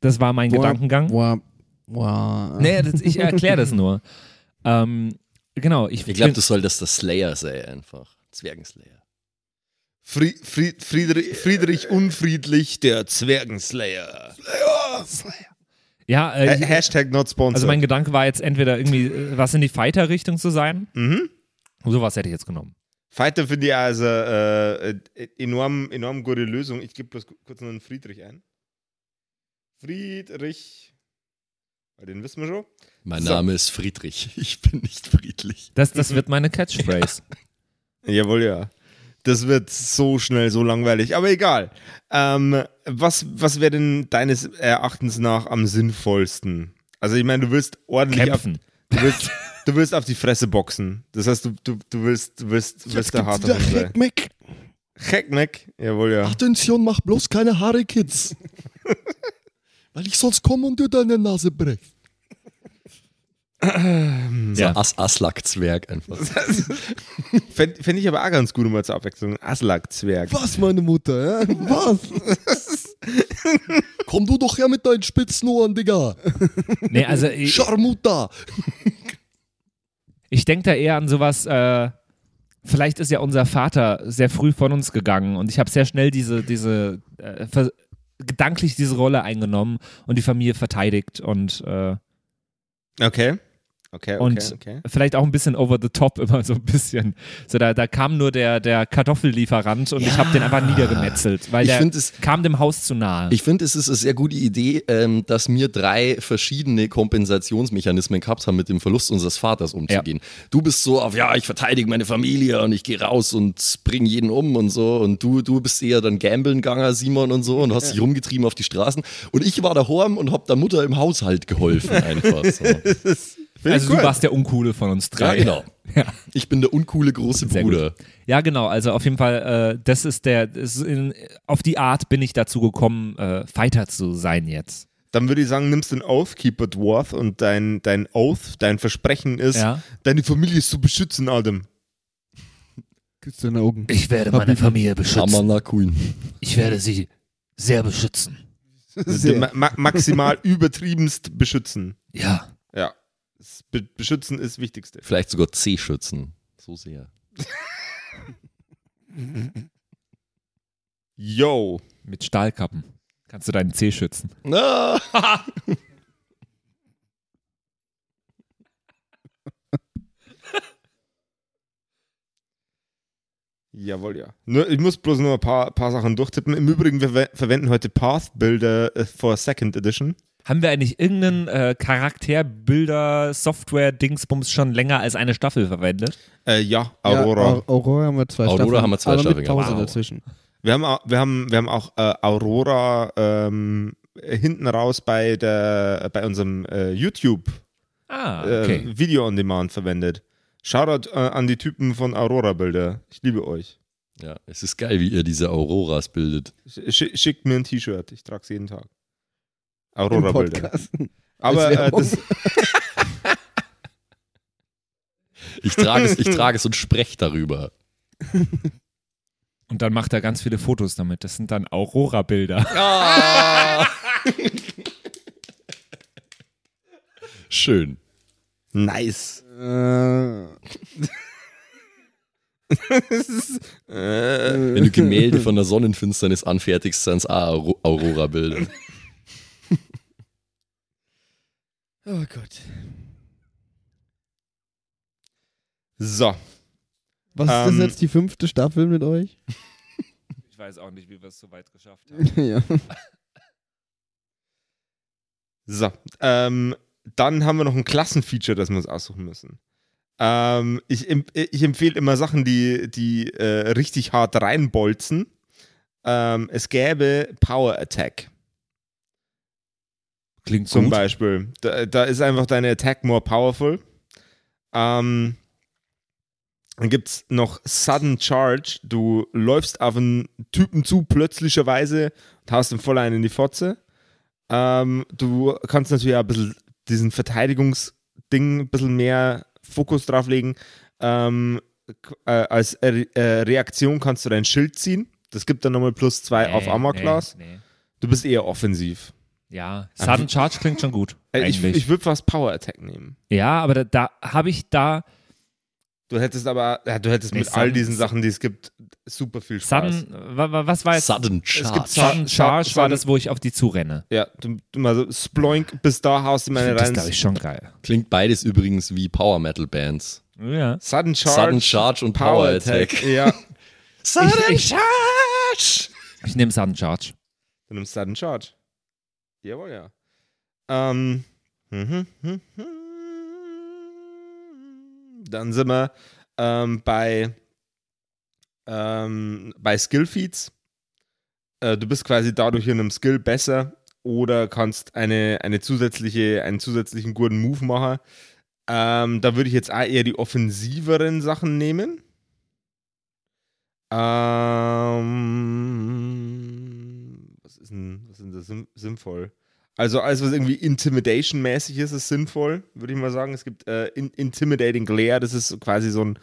Das war mein Boah. Gedankengang. Boah. Boah. Nee, das, ich erkläre das nur. <laughs> Ähm, genau, ich, Ich glaube, das soll das der Slayer sein, einfach. Zwergenslayer. Fried, Fried, Friedrich, Friedrich Unfriedlich, der Zwergenslayer. ja, äh, Ha ich, Hashtag not sponsored. also mein Gedanke war jetzt entweder irgendwie äh, was in die Fighter-Richtung zu sein. mhm. Sowas hätte ich jetzt genommen. Fighter finde ich also äh, äh, enorm, enorm gute Lösung. Ich gebe bloß kurz noch einen Friedrich ein. Friedrich. Den wissen wir schon. Mein So. Name ist Friedrich. <laughs> Ich bin nicht friedlich. Das, das wird meine Catchphrase. <laughs> Jawohl, ja. Das wird so schnell, so langweilig. Aber egal. Ähm, was was wäre denn deines Erachtens nach am sinnvollsten? Also ich meine, du willst ordentlich auf, Kämpfen. du willst, du willst auf die Fresse boxen. Das heißt, du, du, du willst, du willst, du willst der harte sein. Mick. Heckmeck. Jawohl, ja. Attention, mach bloß keine Haare, Kids. <laughs> Weil ich sonst komme und dir deine Nase brech. So Ja. As Aslak-Zwerg einfach. <laughs> Fände fänd ich aber auch ganz gut immer zur Abwechslung. Aslak-Zwerg. Was, meine Mutter? Ja? Was? <laughs> Komm du doch her mit deinen Spitzenohren, Digga. Nee, also ich, Scharmuta. ich denke da eher an sowas, äh, vielleicht ist ja unser Vater sehr früh von uns gegangen und ich habe sehr schnell diese, diese, äh, gedanklich diese Rolle eingenommen und die Familie verteidigt und äh, Okay. Okay, okay, Und- okay. vielleicht auch ein bisschen over the top <laughs> immer so ein bisschen. So, da, da kam nur der, der Kartoffellieferant und ich habe den einfach niedergemetzelt, weil Ich der find es- kam dem Haus zu nahe. Ich finde, es ist eine sehr gute Idee, ähm, dass wir drei verschiedene Kompensationsmechanismen gehabt haben, mit dem Verlust unseres Vaters umzugehen. Du bist so auf, ja, ich verteidige meine Familie und ich gehe raus und bringe jeden um und so. Und du, du bist eher dann gambeln gegangen, Simon und so, und hast dich rumgetrieben auf die Straßen. Und ich war daheim und hab der Mutter im Haushalt geholfen einfach. So. <laughs> Find also cool. du warst der Uncoole von uns drei. Ja, genau. <laughs> Ja. Ich bin der uncoole große Sehr Bruder. Ja, genau. Also auf jeden Fall, äh, das ist der, das ist in, auf die Art bin ich dazu gekommen, äh, Fighter zu sein jetzt. Dann würde ich sagen, nimmst den Oathkeeper Dwarf und dein, dein Oath, dein Versprechen ist, Ja. deine Familie zu beschützen, Adam. Küsst deine Augen. Ich werde meine Familie beschützen. Queen. Ich werde sie sehr beschützen. Ma ma maximal übertriebenst beschützen. Ja. Ja. Beschützen ist das Wichtigste. Vielleicht sogar C-Schützen. So sehr. <laughs> Yo. Mit Stahlkappen. Kannst du deinen Zeh schützen. <laughs> Jawohl, ja. Nur, ich muss bloß nur ein paar, paar Sachen durchtippen. Im Übrigen, wir ver- verwenden heute Path Builder äh, for Second Edition. Haben wir eigentlich irgendeinen äh, Charakterbilder, Software, Dingsbums schon länger als eine Staffel verwendet? Äh, ja, Aurora. Ja, Au- Aurora haben wir zwei Aurora Staffeln. haben wir zwei aber Staffeln mit Pause gehabt. Wow. dazwischen. Wir haben, au- wir haben, wir haben auch äh, Aurora ähm, hinten raus bei, der, bei unserem äh, YouTube Ah, äh, okay. Video on Demand verwendet. Shoutout äh, an die Typen von Aurora-Bilder. Ich liebe euch. Ja, es ist geil, wie ihr diese Auroras bildet. Sch schickt mir ein T-Shirt. Ich trage es jeden Tag. Im Aurora-Bilder. <laughs> Aber äh, das, <laughs> Ich trage es, ich trage es und spreche darüber. Und dann macht er ganz viele Fotos damit. Das sind dann Aurora-Bilder. <laughs> Schön. nice. Äh, Wenn du Gemälde von der Sonnenfinsternis anfertigst, sind es Aurora-Bilder. Oh Gott. so. Was ist Ähm, das jetzt, die fünfte Staffel mit euch? <laughs> Ich weiß auch nicht, wie wir es so weit geschafft haben. <laughs> ja. So. Ähm, dann haben wir noch ein Klassenfeature, das wir uns aussuchen müssen. Ähm, ich, ich empfehle immer Sachen, die, die äh, richtig hart reinbolzen. Ähm, es gäbe Power Attack Klingt zum gut. Beispiel. Da, da ist einfach deine Attack more powerful. Ähm, dann gibt es noch Sudden Charge. Du läufst auf einen Typen zu, plötzlicherweise, und haust ihm voll einen in die Fotze. Ähm, du kannst natürlich auch ein bisschen diesen Verteidigungsding ein bisschen mehr Fokus drauf legen. Ähm, äh, als Re äh, Reaktion kannst du dein Schild ziehen. Das gibt dann nochmal plus zwei auf Armor Class. Nee, nee. Du bist eher offensiv. Ja, Sudden Charge klingt schon gut. Äh, ich ich würde fast Power Attack nehmen. ja, aber da, da habe ich da Du hättest aber, ja, du hättest Nee, mit all Sudden- diesen Sachen, die es gibt, super viel Spaß. Sudden, wa- wa- was war jetzt? Sudden gibt Charge. Sudden Sa- Charge Sa- war Sudden- das, wo ich auf die zurenne. Ja, du, du mal so sploink bis da, haust ihm Ich eine find das rein. glaube ich schon geil. Klingt beides übrigens wie Power Metal Bands. Ja. Sudden Charge, Sudden Charge und Power Attack. Ja, <laughs> Sudden Ich- Charge! Ich nehme Sudden Charge. du nimmst Sudden Charge. Jawohl, ja. Ähm. mhm, mhm, mhm. Dann sind wir ähm, bei, ähm, bei Skill Feeds. Äh, du bist quasi dadurch in einem Skill besser oder kannst eine, eine zusätzliche, einen zusätzlichen guten Move machen. Ähm, da würde ich jetzt auch eher die offensiveren Sachen nehmen. Ähm, denn, was ist denn da sim- sinnvoll? Also alles, was irgendwie Intimidation-mäßig ist, ist sinnvoll, würde ich mal sagen. Es gibt äh, in, Intimidating Glare, das ist quasi so ein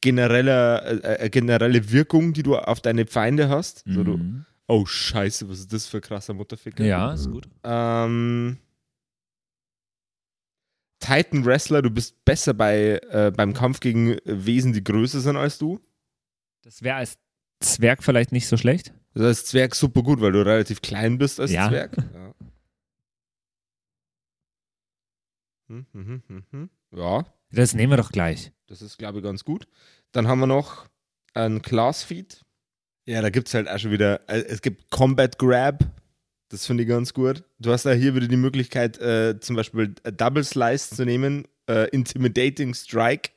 genereller, äh, äh, generelle Wirkung, die du auf deine Feinde hast. So, du, Mhm. oh scheiße, was ist das für ein krasser Mutterficker? Ja, ist gut. Ähm, Titan Wrestler, du bist besser bei, äh, beim Kampf gegen Wesen, die größer sind als du. Das wäre als Zwerg vielleicht nicht so schlecht. Das ist als Zwerg super gut, weil du relativ klein bist als Ja. Zwerg. <laughs> Ja. Hm, hm, hm, hm. ja, Das nehmen wir doch gleich. das ist, glaube ich, ganz gut. Dann haben wir noch ein Class Feed. Ja, da gibt es halt auch schon wieder, äh, es gibt Combat Grab. Das finde ich ganz gut. Du hast da hier wieder die Möglichkeit, äh, zum Beispiel äh, Double Slice zu nehmen, äh, Intimidating Strike.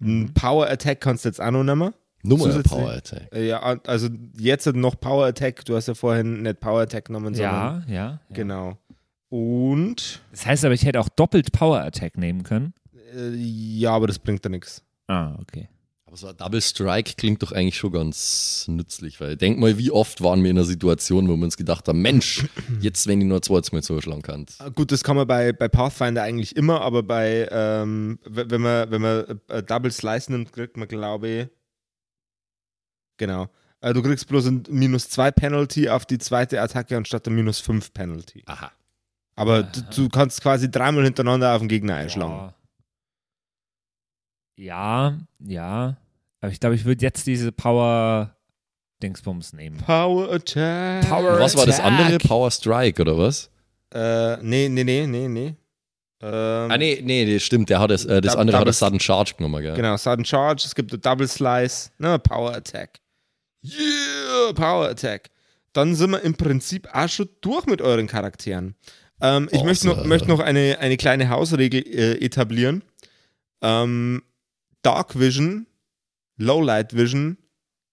Ein Power Attack kannst du jetzt auch noch nehmen. Nummer Zusätzlich- Power Attack. Ja, also jetzt noch Power Attack. Du hast ja vorhin nicht Power Attack genommen, sondern. Ja, ja, ja. Genau. Und. Das heißt aber, ich hätte auch doppelt Power Attack nehmen können. Äh, ja, aber das bringt da nichts. Ah, okay. Aber so ein Double Strike klingt doch eigentlich schon ganz nützlich, weil denk mal, wie oft waren wir in einer Situation, wo wir uns gedacht haben, Mensch, <coughs> jetzt wenn ich nur zweites Mal zuschlagen kann. Gut, das kann man bei, bei Pathfinder eigentlich immer, aber bei, ähm, wenn man, wenn man äh, Double Slice nimmt, kriegt man, glaube ich. Genau. Äh, du kriegst bloß ein minus 2 Penalty auf die zweite Attacke anstatt ein minus 5 Penalty. Aha. Aber du, du kannst quasi dreimal hintereinander auf den Gegner einschlagen. Ja, ja. Aber ich glaube, ich würde jetzt diese Power Dingsbums nehmen. Power Attack. Power- was war das andere? Power Strike oder was? Äh, nee, nee, nee, nee, nee. Ähm, Ah, nee, nee, das stimmt. Der hat das, äh, das andere hat das Sudden Charge genommen, gell? Genau, Sudden Charge, es gibt eine Double Slice, ne, Power Attack. Yeah, Power Attack. Dann sind wir im Prinzip auch schon durch mit euren Charakteren. Ähm, ich möchte noch, möchte noch eine, eine kleine Hausregel äh, etablieren. Ähm, Dark Vision, Lowlight Vision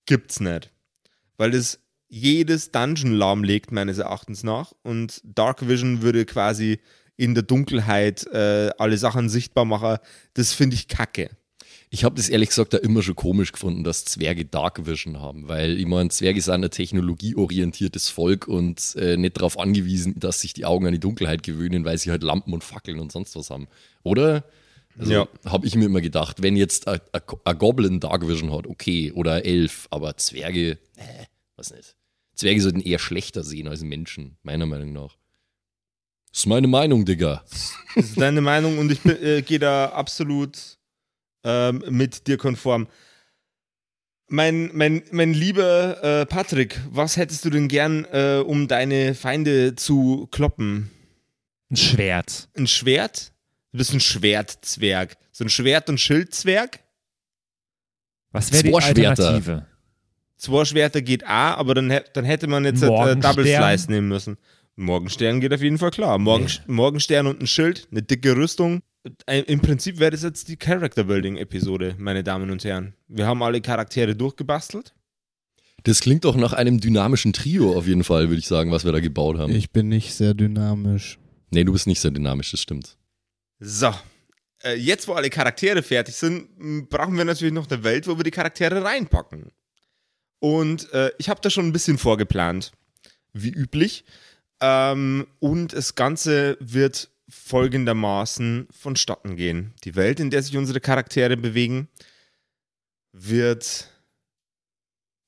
gibt's nicht. Weil das jedes Dungeon lahmlegt, meines Erachtens nach. Und Dark Vision würde quasi in der Dunkelheit äh, alle Sachen sichtbar machen. Das finde ich kacke. Ich habe das ehrlich gesagt da immer schon komisch gefunden, dass Zwerge Dark Vision haben, weil ich meine, Zwerge sind ein technologieorientiertes Volk und äh, nicht darauf angewiesen, dass sich die Augen an die Dunkelheit gewöhnen, weil sie halt Lampen und Fackeln und sonst was haben. Oder? Also Ja. habe ich mir immer gedacht, wenn jetzt ein- Goblin Dark Vision hat, okay, oder Elf, aber Zwerge, äh, was nicht. Zwerge sollten eher schlechter sehen als Menschen, meiner Meinung nach. Das ist meine Meinung, Digga. Das ist deine Meinung und ich äh, gehe da absolut ähm, mit dir konform. Mein, mein, mein lieber äh, Patrick, was hättest du denn gern, äh, um deine Feinde zu kloppen? Ein Schwert. Ein Schwert? Du bist ein Schwertzwerg. So ein Schwert- und Schildzwerg? Was wäre die. Alternative? Zwei Schwerter geht A, aber dann, dann hätte man jetzt äh. Double Slice nehmen müssen. Morgenstern geht auf jeden Fall klar. Morgen, Morgenstern und ein Schild, eine dicke Rüstung. Äh, Im Prinzip wäre das jetzt die Character Building Episode, meine Damen und Herren. Wir haben alle Charaktere durchgebastelt. Das klingt doch nach einem dynamischen Trio auf jeden Fall, würde ich sagen, was wir da gebaut haben. Ich bin nicht sehr dynamisch. Nee, du bist nicht sehr dynamisch, das stimmt. So. Äh, Jetzt, wo alle Charaktere fertig sind, brauchen wir natürlich noch eine Welt, wo wir die Charaktere reinpacken. Und äh, ich habe da schon ein bisschen vorgeplant, wie üblich. Ähm, und das Ganze wird folgendermaßen vonstatten gehen. Die Welt, in der sich unsere Charaktere bewegen, wird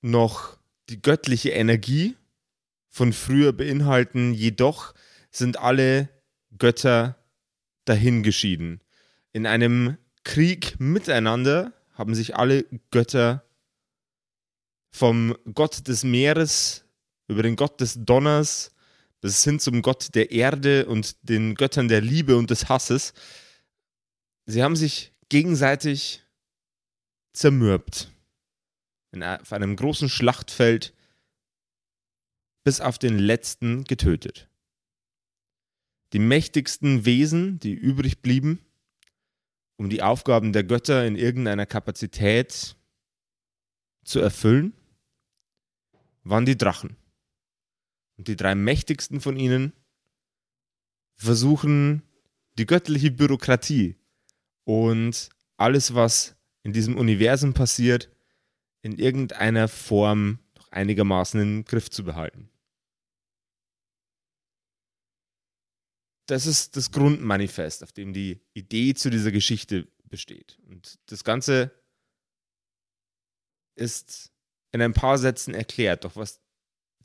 noch die göttliche Energie von früher beinhalten, jedoch sind alle Götter dahingeschieden. In einem Krieg miteinander haben sich alle Götter vom Gott des Meeres über den Gott des Donners bis hin zum Gott der Erde und den Göttern der Liebe und des Hasses. Sie haben sich gegenseitig zermürbt. In, auf einem großen Schlachtfeld bis auf den letzten getötet. Die mächtigsten Wesen, die übrig blieben, um die Aufgaben der Götter in irgendeiner Kapazität zu erfüllen, waren die Drachen. Die drei mächtigsten von ihnen versuchen die göttliche Bürokratie und alles, was in diesem Universum passiert, in irgendeiner Form noch einigermaßen im Griff zu behalten. Das ist das Grundmanifest, auf dem die Idee zu dieser Geschichte besteht. Und das Ganze ist in ein paar Sätzen erklärt. Doch was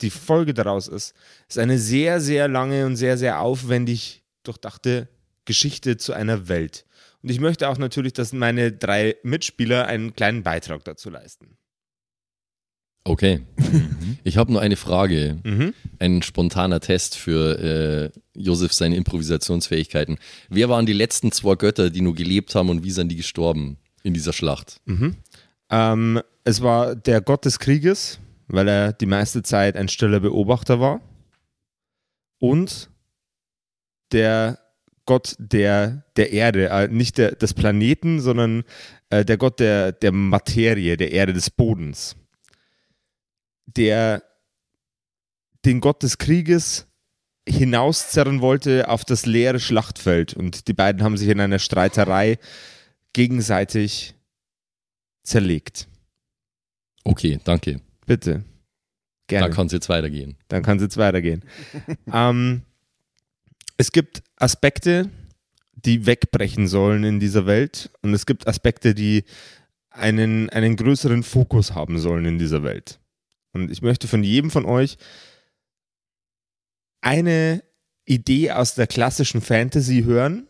die Folge daraus ist, ist eine sehr, sehr lange und sehr, sehr aufwendig durchdachte Geschichte zu einer Welt. Und ich möchte auch natürlich, dass meine drei Mitspieler einen kleinen Beitrag dazu leisten. Okay. Ich habe nur eine Frage. Mhm. Ein spontaner Test für äh, Josef seine Improvisationsfähigkeiten. Wer waren die letzten zwei Götter, die nur gelebt haben und wie sind die gestorben in dieser Schlacht? Mhm. Ähm, es war der Gott des Krieges, weil er die meiste Zeit ein stiller Beobachter war. Und der Gott der, der Erde, äh, nicht der, des Planeten, sondern äh, der Gott der, der Materie, der Erde, des Bodens. Der den Gott des Krieges hinauszerren wollte auf das leere Schlachtfeld. Und die beiden haben sich in einer Streiterei gegenseitig zerlegt. Okay, danke. Bitte. Gerne. Da kann es jetzt weitergehen. Dann kann es jetzt weitergehen. ähm, es gibt Aspekte, die wegbrechen sollen in dieser Welt und es gibt Aspekte, die einen, einen größeren Fokus haben sollen in dieser Welt. Und ich möchte von jedem von euch eine Idee aus der klassischen Fantasy hören,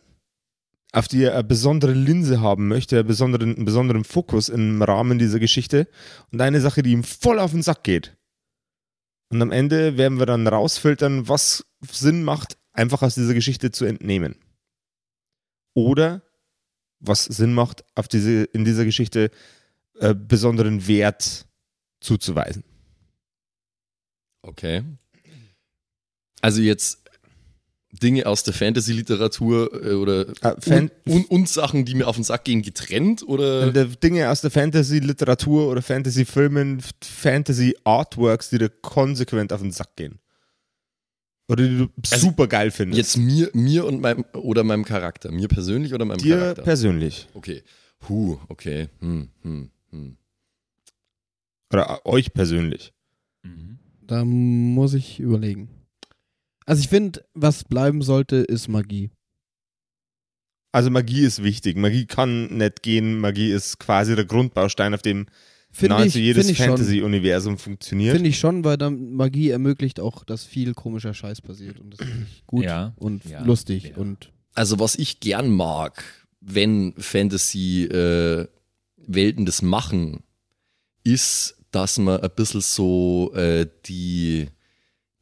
auf die er eine besondere Linse haben möchte, einen besonderen, einen besonderen Fokus im Rahmen dieser Geschichte und eine Sache, die ihm voll auf den Sack geht. Und am Ende werden wir dann rausfiltern, was Sinn macht, einfach aus dieser Geschichte zu entnehmen. Oder was Sinn macht, auf diese, in dieser Geschichte äh, besonderen Wert zuzuweisen. Okay. Also jetzt Dinge aus der Fantasy-Literatur äh, oder Äh, Fan und, und, und Sachen, die mir auf den Sack gehen, getrennt oder? Dinge aus der Fantasy-Literatur oder Fantasy-Filmen, Fantasy-Artworks, die dir konsequent auf den Sack gehen. Oder die du Also, super geil findest. Jetzt mir, mir und meinem oder meinem Charakter. Mir persönlich oder meinem dir Charakter? persönlich. Okay. Huh, okay. Hm, hm, hm. Oder äh, euch persönlich. Da muss ich überlegen. Also ich finde, was bleiben sollte, ist Magie. Also Magie ist wichtig. Magie kann nicht gehen. Magie ist quasi der Grundbaustein, auf dem Finde nahezu ich, jedes find. Fantasy-Universum funktioniert. Finde ich schon, weil dann Magie ermöglicht auch, dass viel komischer Scheiß passiert. Und das finde ich gut Ja. und Ja. lustig. Ja. Und Also was ich gern mag, wenn Fantasy-Welten das machen, ist, dass man ein bisschen so äh, die,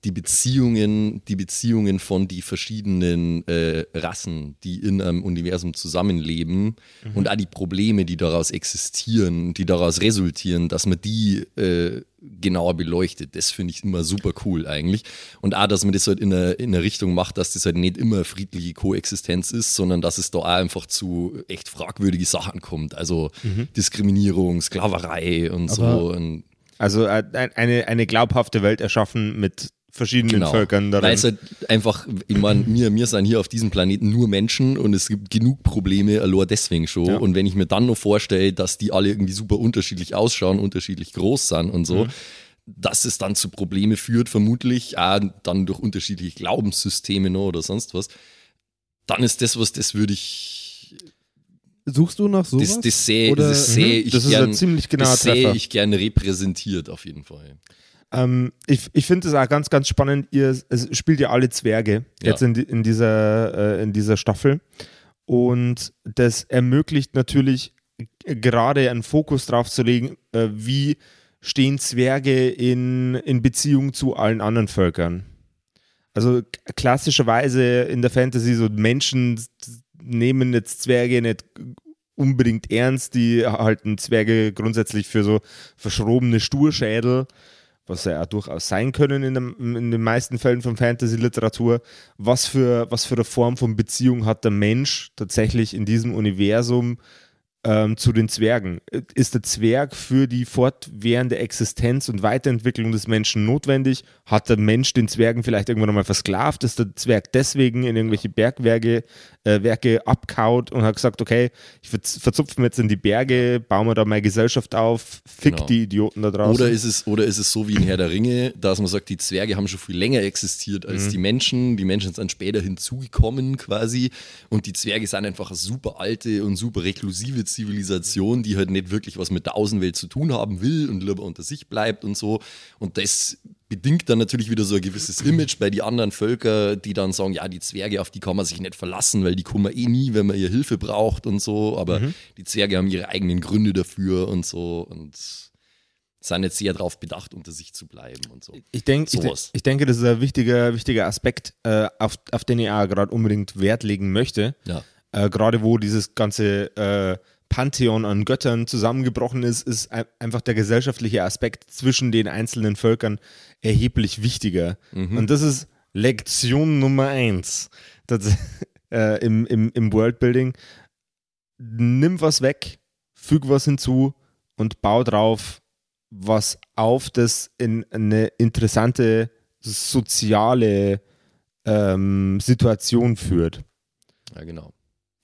die Beziehungen, die Beziehungen von die verschiedenen äh, Rassen, die in einem Universum zusammenleben und auch die Probleme, die daraus existieren, die daraus resultieren, dass man die äh, genauer beleuchtet. Das finde ich immer super cool eigentlich. Und auch, dass man das halt in eine, in eine Richtung macht, dass das halt nicht immer friedliche Koexistenz ist, sondern dass es da auch einfach zu echt fragwürdige Sachen kommt. Also Diskriminierung, Sklaverei und so. Aber- Und Also äh, ein- eine, eine glaubhafte Welt erschaffen mit verschiedenen Genau. Völkern darin. Weil es halt einfach, ich meine, wir, wir sind hier auf diesem Planeten nur Menschen und es gibt genug Probleme, allein deswegen schon. Ja. Und wenn ich mir dann noch vorstelle, dass die alle irgendwie super unterschiedlich ausschauen, unterschiedlich groß sind und so, Mhm. dass es dann zu Probleme führt, vermutlich, auch dann durch unterschiedliche Glaubenssysteme noch oder sonst was, dann ist das was, das würde ich, suchst du nach sowas? das, das sehe das seh Mhm. ich Das gern, Treffer. ich gerne repräsentiert auf jeden Fall. Ähm, ich ich finde es auch ganz, ganz spannend. Ihr es spielt ja alle Zwerge Ja. jetzt in, in, dieser, äh, in dieser Staffel. Und das ermöglicht natürlich gerade einen Fokus drauf zu legen, äh, wie stehen Zwerge in, in Beziehung zu allen anderen Völkern. Also klassischerweise in der Fantasy so Menschen nehmen jetzt Zwerge nicht unbedingt ernst, die halten Zwerge grundsätzlich für so verschrobene Sturschädel, was ja auch durchaus sein können in, dem, in den meisten Fällen von Fantasy-Literatur. Was für, was für eine Form von Beziehung hat der Mensch tatsächlich in diesem Universum ähm, zu den Zwergen. Ist der Zwerg für die fortwährende Existenz und Weiterentwicklung des Menschen notwendig? Hat der Mensch den Zwergen vielleicht irgendwann einmal versklavt? Ist der Zwerg deswegen in irgendwelche Bergwerke äh, Werke abkaut und hat gesagt, okay, ich verz- verzupfe mir jetzt in die Berge, bauen wir da meine Gesellschaft auf, fick Genau. die Idioten da draußen. Oder ist, es, oder ist es so wie in Herr der Ringe, dass man sagt, die Zwerge haben schon viel länger existiert als Mhm. die Menschen. Die Menschen sind später hinzugekommen quasi. Und die Zwerge sind einfach eine super alte und super reklusive Zivilisation, die halt nicht wirklich was mit der Außenwelt zu tun haben will und lieber unter sich bleibt und so. Und das bedingt dann natürlich wieder so ein gewisses Image bei den anderen Völkern, die dann sagen, ja, die Zwerge, auf die kann man sich nicht verlassen, weil die kommen eh nie, wenn man ihr Hilfe braucht und so. Aber die Zwerge haben ihre eigenen Gründe dafür und so. Und sind jetzt sehr darauf bedacht, unter sich zu bleiben und so. Ich, denk, ich, de- Sowas. ich denke, das ist ein wichtiger, wichtiger Aspekt, äh, auf, auf den ich auch gerade unbedingt Wert legen möchte. Ja. Äh, gerade wo dieses ganze äh, Pantheon an Göttern zusammengebrochen ist, ist ein, einfach der gesellschaftliche Aspekt zwischen den einzelnen Völkern erheblich wichtiger. Und das ist Lektion Nummer eins das, <laughs> äh, im, im, im Worldbuilding. Nimm was weg, füg was hinzu und bau drauf, was auf das in eine interessante soziale ähm, Situation führt. Ja, genau.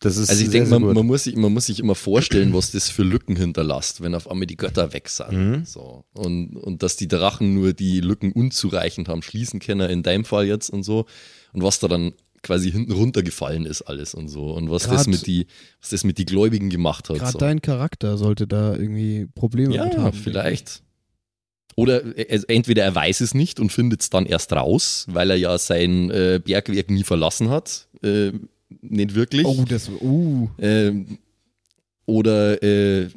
Das ist Also ich denke, man, man, muss sich, man muss sich immer vorstellen, was das für Lücken hinterlässt, wenn auf einmal die Götter weg sind. Mhm. So. Und, und dass die Drachen nur die Lücken unzureichend haben schließen können, in deinem Fall jetzt und so. Und was da dann quasi hinten runtergefallen ist alles und so. Und was das Grad- mit die, was das mit die Gläubigen gemacht hat. Gerade so. dein Charakter sollte da irgendwie Probleme Ja, haben. vielleicht. Oder er- entweder er weiß es nicht und findet es dann erst raus, weil er ja sein äh, Bergwerk nie verlassen hat. Äh, nicht wirklich. Oh, das. Uh. Ähm, oder äh,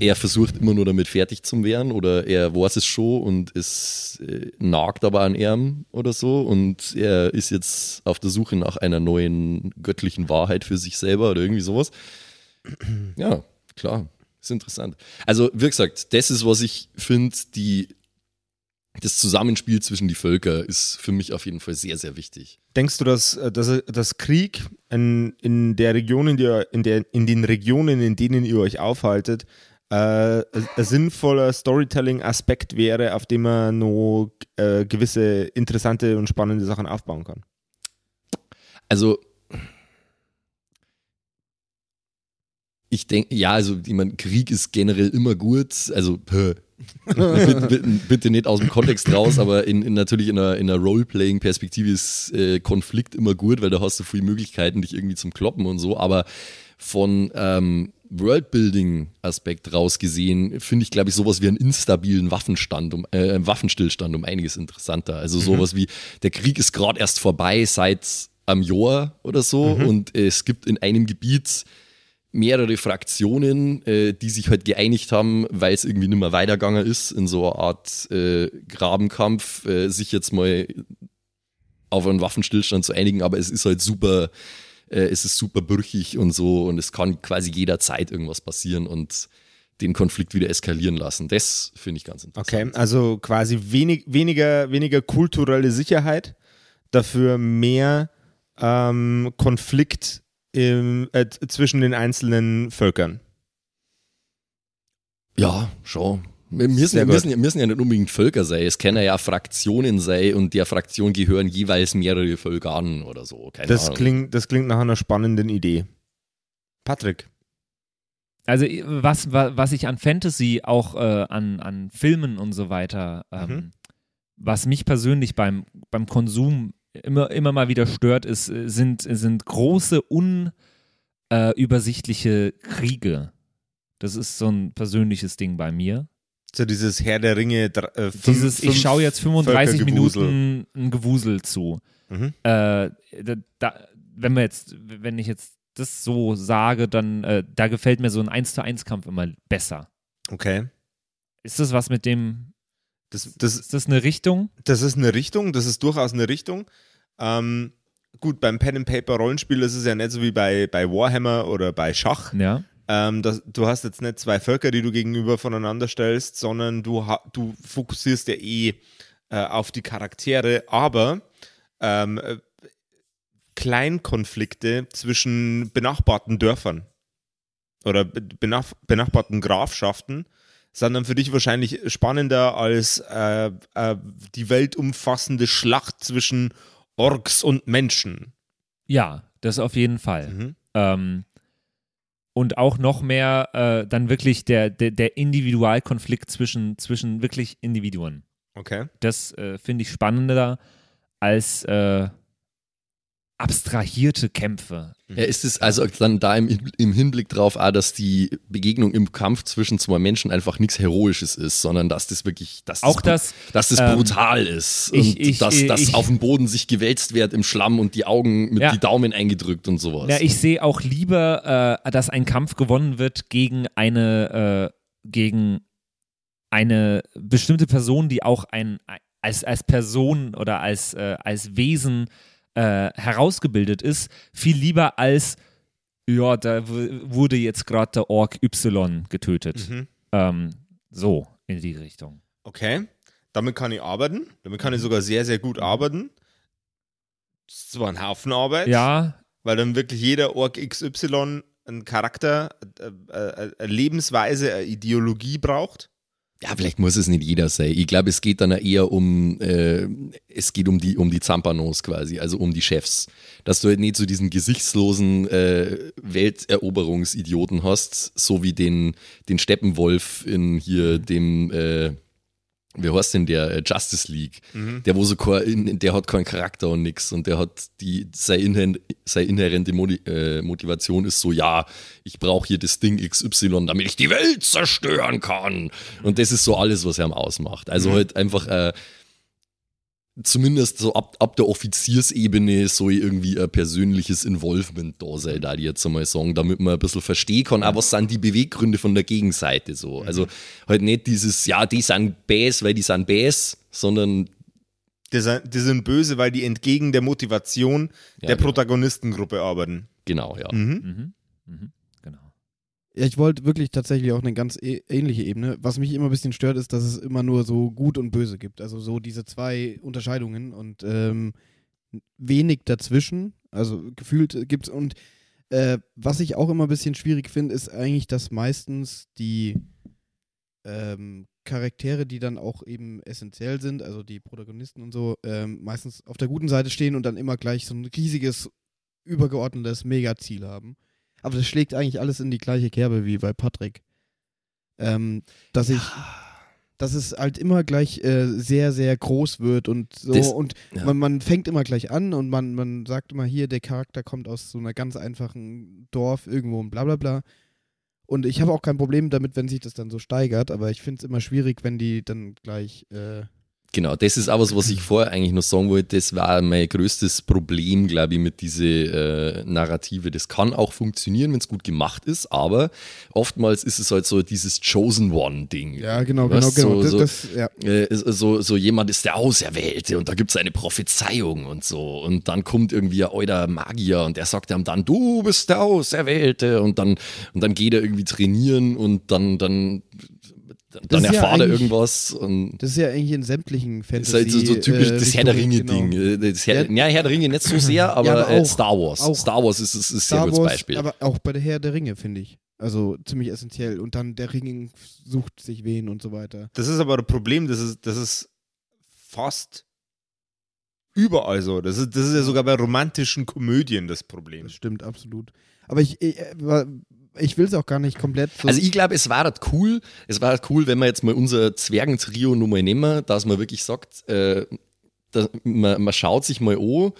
er versucht immer nur damit fertig zu werden oder er weiß es schon und es äh, nagt aber an ihm oder so und er ist jetzt auf der Suche nach einer neuen göttlichen Wahrheit für sich selber oder irgendwie sowas. Ja, klar, ist interessant. Also, wie gesagt, das ist, was ich finde, die das Zusammenspiel zwischen die Völker ist für mich auf jeden Fall sehr, sehr wichtig. Denkst du, dass, äh, dass, dass Krieg in, in der Region, in, der, in, der, in den Regionen, in denen ihr euch aufhaltet, äh, ein sinnvoller Storytelling-Aspekt wäre, auf dem man noch äh, gewisse interessante und spannende Sachen aufbauen kann? Also, ich denke, ja, also, ich meine, Krieg ist generell immer gut. Also, bitte, bitte, bitte nicht aus dem Kontext raus, aber in, in natürlich in einer, in einer Role-Playing-Perspektive ist äh, Konflikt immer gut, weil da hast du viele Möglichkeiten, dich irgendwie zum Kloppen und so. Aber von ähm, Worldbuilding-Aspekt raus gesehen, finde ich, glaube ich, sowas wie einen instabilen Waffenstand, um, äh, Waffenstillstand um einiges interessanter. Also sowas wie, der Krieg ist gerade erst vorbei seit am Jahr oder so und es gibt in einem Gebiet mehrere Fraktionen, äh, die sich halt geeinigt haben, weil es irgendwie nicht mehr weitergegangen ist, in so einer Art äh, Grabenkampf, äh, sich jetzt mal auf einen Waffenstillstand zu einigen, aber es ist halt super, äh, es ist super brüchig und so und es kann quasi jederzeit irgendwas passieren und den Konflikt wieder eskalieren lassen. Das finde ich ganz interessant. Okay, also quasi wenig, weniger, weniger kulturelle Sicherheit, dafür mehr ähm, Konflikt im, äh, zwischen den einzelnen Völkern. Ja, schon. Wir müssen, gut. müssen, ja- müssen ja nicht unbedingt Völker sein. Es können ja Fraktionen sein und der Fraktion gehören jeweils mehrere Völker an oder so. Keine Das Ahnung. klingt, das klingt nach einer spannenden Idee. Patrick. Also was, wa- was ich an Fantasy auch äh, an, an Filmen und so weiter, ähm, Mhm. was mich persönlich beim, beim Konsum immer, immer mal wieder stört, ist, äh, sind, sind große, unübersichtliche Kriege. Das ist so ein persönliches Ding bei mir. So dieses Herr der Ringe. Äh, fünf- Dieses, ich schaue jetzt 35 Völkergewusel. Minuten ein Gewusel zu. Mhm. Äh, da, wenn wir jetzt, wenn ich jetzt das so sage, dann äh, da gefällt mir so ein 1 zu 1 Kampf immer besser. Okay. Ist das was mit dem, Das, das, ist das eine Richtung? das ist eine Richtung, das ist durchaus eine Richtung. Ähm, gut, beim Pen and Paper Rollenspiel ist es ja nicht so wie bei, bei Warhammer oder bei Schach. Ja. Ähm, das, du hast jetzt nicht zwei Völker, die du gegenüber voneinander stellst, sondern du, du fokussierst ja eh äh, auf die Charaktere, aber ähm, äh, Kleinkonflikte zwischen benachbarten Dörfern oder be- benach benachbarten Grafschaften sind dann für dich wahrscheinlich spannender als äh, äh, die weltumfassende Schlacht zwischen Orks und Menschen. Ja, das auf jeden Fall. Mhm. Ähm, und auch noch mehr äh, dann wirklich der, der, der Individualkonflikt zwischen, zwischen wirklich Individuen. Okay. Das äh, finde ich spannender als äh, abstrahierte Kämpfe. Ja, ist es also dann da im, im Hinblick drauf, auch, dass die Begegnung im Kampf zwischen zwei Menschen einfach nichts Heroisches ist, sondern dass das wirklich, dass Auch das, das, dass das ähm, brutal ist ich- und ich- dass, dass ich- auf dem Boden sich gewälzt wird im Schlamm und die Augen mit Ja. die Daumen eingedrückt und sowas. Ja, ich sehe auch lieber, äh, dass ein Kampf gewonnen wird gegen eine, äh, gegen eine bestimmte Person, die auch ein, als, als Person oder als, äh, als Wesen äh, herausgebildet ist, viel lieber als, ja, da wurde jetzt gerade der Ork Y getötet. Mhm. Ähm, so, in die Richtung. Okay. Damit kann ich arbeiten. Damit kann ich sogar sehr, sehr gut arbeiten. Das ist zwar ein Haufen Arbeit, Ja, weil dann wirklich jeder Ork XY einen Charakter, äh, äh, eine Lebensweise, eine Ideologie braucht. Ja, vielleicht muss es nicht jeder sein. Ich glaube, es geht dann eher um, äh, es geht um die, um die Zampanos quasi, also um die Chefs. Dass du halt nicht so diesen gesichtslosen äh, Welteroberungsidioten hast, so wie den, den Steppenwolf in hier dem, äh, wie heißt denn der, äh, Justice League. Der, wo so kein, der hat keinen Charakter und nix und der hat die, seine, inhärent, seine inhärente Modi äh, Motivation ist so, ja, ich brauche hier das Ding XY, damit ich die Welt zerstören kann. Und das ist so alles, was er ausmacht. Also halt einfach äh, zumindest so ab, ab der Offiziersebene so irgendwie ein persönliches Involvement da sein, da die jetzt einmal sagen, damit man ein bisschen verstehen kann, auch was sind die Beweggründe von der Gegenseite so. Also halt nicht dieses, ja, die sind Bäs, weil die sind Bäs, sondern Die sind, die sind böse, weil die entgegen der Motivation Ja, der genau. Protagonistengruppe arbeiten. genau, ja. Mhm. mhm. Mhm. Ja, ich wollte wirklich tatsächlich auch eine ganz ähnliche Ebene. Was mich immer ein bisschen stört, ist, dass es immer nur so gut und böse gibt. Also so diese zwei Unterscheidungen und ähm, wenig dazwischen. Also gefühlt gibt's und äh, was ich auch immer ein bisschen schwierig finde, ist eigentlich, dass meistens die ähm, Charaktere, die dann auch eben essentiell sind, also die Protagonisten und so, ähm, meistens auf der guten Seite stehen und dann immer gleich so ein riesiges, übergeordnetes Megaziel haben. Aber das schlägt eigentlich alles in die gleiche Kerbe wie bei Patrick. Ähm, dass ich, dass es halt immer gleich äh, sehr, sehr groß wird und so Das- und ja. man, man fängt immer gleich an und man, man sagt immer hier, der Charakter kommt aus so einer ganz einfachen Dorf irgendwo und bla bla bla. Und ich habe auch kein Problem damit, wenn sich das dann so steigert, aber ich finde es immer schwierig, wenn die dann gleich äh, Genau, das ist auch was, was ich <laughs> vorher eigentlich noch sagen wollte. Das war mein größtes Problem, glaube ich, mit dieser äh, Narrative. Das kann auch funktionieren, wenn es gut gemacht ist, aber oftmals ist es halt so dieses Chosen One-Ding. Ja, genau, genau, Weißt, genau. So, das, so, das, ja. äh, so, so jemand ist der Auserwählte und da gibt es eine Prophezeiung und so. Und dann kommt irgendwie ein alter Magier und der sagt ihm dann, du bist der Auserwählte. Und dann, und dann geht er irgendwie trainieren und dann, dann, dann ist ja erfahrt er irgendwas. Und Das ist ja eigentlich in sämtlichen das Fantasy. ist halt so, so typisch äh, das Herr der Ringe-Ding. genau. Äh, Das Herr, Ja. ja, Herr der Ringe nicht so sehr, <laughs> aber, aber äh, auch- Star Wars. auch- Star Wars ist, ist, ist ein sehr Star gutes Wars, Beispiel. aber auch bei der Herr der Ringe, finde ich. Also ziemlich essentiell. Und dann der Ring sucht sich wen und so weiter. Das ist aber das Problem, das ist, das ist fast überall so. Das ist, das ist ja sogar bei romantischen Komödien das Problem. Das stimmt absolut. Aber ich, ich, äh, ich will es auch gar nicht komplett so. Also ich glaube, es war halt cool, es war halt cool, wenn wir jetzt mal unser Zwergentrio nur mal nehmen, dass man wirklich sagt, äh, dass man, man schaut sich mal an,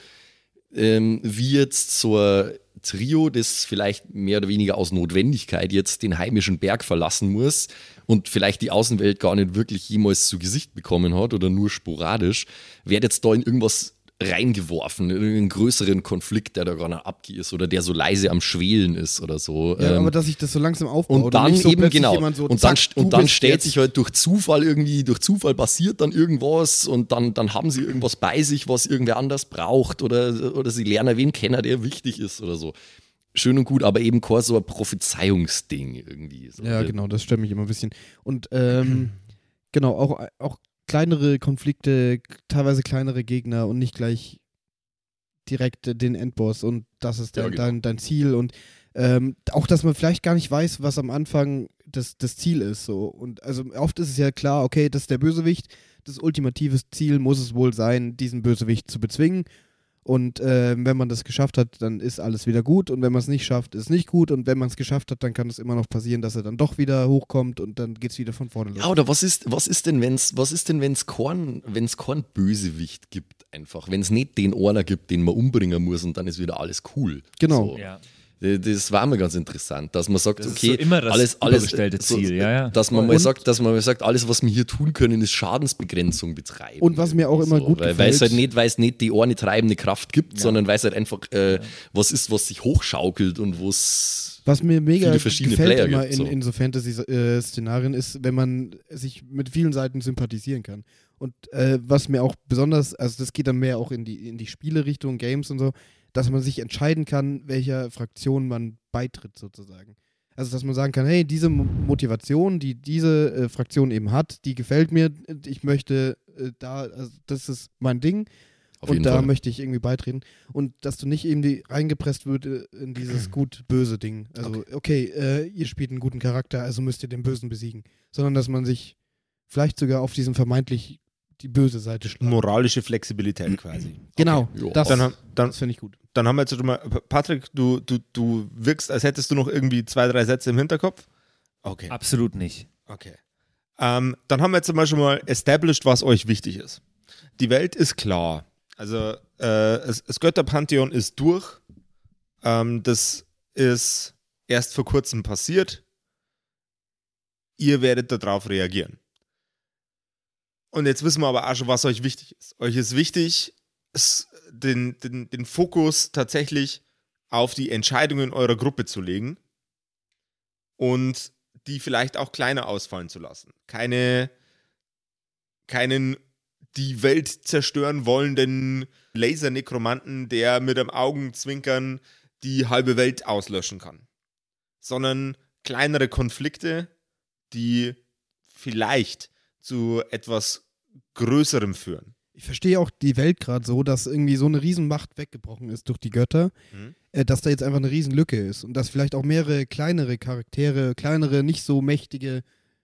ähm, wie jetzt so ein Trio, das vielleicht mehr oder weniger aus Notwendigkeit jetzt den heimischen Berg verlassen muss und vielleicht die Außenwelt gar nicht wirklich jemals zu Gesicht bekommen hat oder nur sporadisch, wird jetzt da in irgendwas reingeworfen, in einen größeren Konflikt, der da gerade abgeht ist oder der so leise am Schwelen ist oder so. ja, Ähm, aber dass sich das so langsam aufbaut. und dann nicht so eben genau. So, und dann, zack, und dann stellt sich halt durch Zufall irgendwie, durch Zufall passiert dann irgendwas und dann, dann haben sie irgendwas bei sich, was irgendwer anders braucht oder, oder sie lernen wen kennen, der wichtig ist oder so. Schön und gut, aber eben kein so ein Prophezeiungsding irgendwie. So. Ja, genau, das stört mich immer ein bisschen. Und ähm, <clears throat> genau, auch, auch kleinere Konflikte, teilweise kleinere Gegner und nicht gleich direkt den Endboss und das ist Ja, dein, genau. dein, dein Ziel und Ähm, auch, dass man vielleicht gar nicht weiß, was am Anfang das, das Ziel ist. So. Und also oft ist es ja klar, okay, das ist der Bösewicht. Das ultimative Ziel muss es wohl sein, diesen Bösewicht zu bezwingen. Und äh, wenn man das geschafft hat, dann ist alles wieder gut. Und wenn man es nicht schafft, ist es nicht gut. Und wenn man es geschafft hat, dann kann es immer noch passieren, dass er dann doch wieder hochkommt und dann geht es wieder von vorne los. Ja, oder was ist, was ist denn, wenn's, was ist denn, wenn's kein, wenn's kein Bösewicht gibt, einfach? Wenn es nicht den einer gibt, den man umbringen muss und dann ist wieder alles cool. Genau. So. Ja. Das war mir ganz interessant, dass man sagt, Das ist okay, so immer das alles, alles übergestellte so, Ziel, ja, ja. Dass man mal Und- sagt, dass man mal sagt, alles, was wir hier tun können, ist Schadensbegrenzung betreiben. Und was mir auch immer gut weil, Weil es gefällt- halt nicht, weil es nicht die eine treibende Kraft gibt, sondern weil es halt einfach äh, was ist, was sich hochschaukelt und wo es Was mir mega viele verschiedene gefällt Player immer gibt, in, so. in so Fantasy-Szenarien ist, wenn man sich mit vielen Seiten sympathisieren kann. Und äh, was mir auch besonders, also das geht dann mehr auch in die, in die Spielerichtung, Games und so, dass man sich entscheiden kann, welcher Fraktion man beitritt sozusagen. Also dass man sagen kann, hey, diese Mo- Motivation, die diese äh, Fraktion eben hat, die gefällt mir, ich möchte äh, da, also das ist mein Ding auf und da Fall. möchte ich irgendwie beitreten. Und dass du nicht irgendwie reingepresst wird äh, in dieses <clears throat> gut-böse Ding. Also, okay, äh, ihr spielt einen guten Charakter, also müsst ihr den Bösen besiegen. Sondern dass man sich vielleicht sogar auf diesen vermeintlich die böse Seite schlägt. Moralische Flexibilität quasi. <clears throat> Genau, Jo. das, Dann, dann, das finde ich gut. dann haben wir jetzt schon mal, Patrick, du, du, du wirkst, als hättest du noch irgendwie zwei, drei Sätze im Hinterkopf. Okay. Absolut nicht. Okay. Ähm, dann haben wir jetzt mal schon mal established, was euch wichtig ist. Die Welt ist klar. Also äh, das, das Götterpantheon ist durch. Ähm, das ist erst vor kurzem passiert. Ihr werdet darauf reagieren. Und jetzt wissen wir aber auch schon, was euch wichtig ist. Euch ist wichtig, den, den, den Fokus tatsächlich auf die Entscheidungen eurer Gruppe zu legen und die vielleicht auch kleiner ausfallen zu lassen. Keine, keinen die Welt zerstören wollenden Lasernekromanten, der mit einem Augenzwinkern die halbe Welt auslöschen kann. Sondern kleinere Konflikte, die vielleicht zu etwas Größerem führen. Ich verstehe auch die Welt gerade so, dass irgendwie so eine Riesenmacht weggebrochen ist durch die Götter, Mhm. äh, dass da jetzt einfach eine Riesenlücke ist und dass vielleicht auch mehrere kleinere Charaktere, kleinere, nicht so mächtige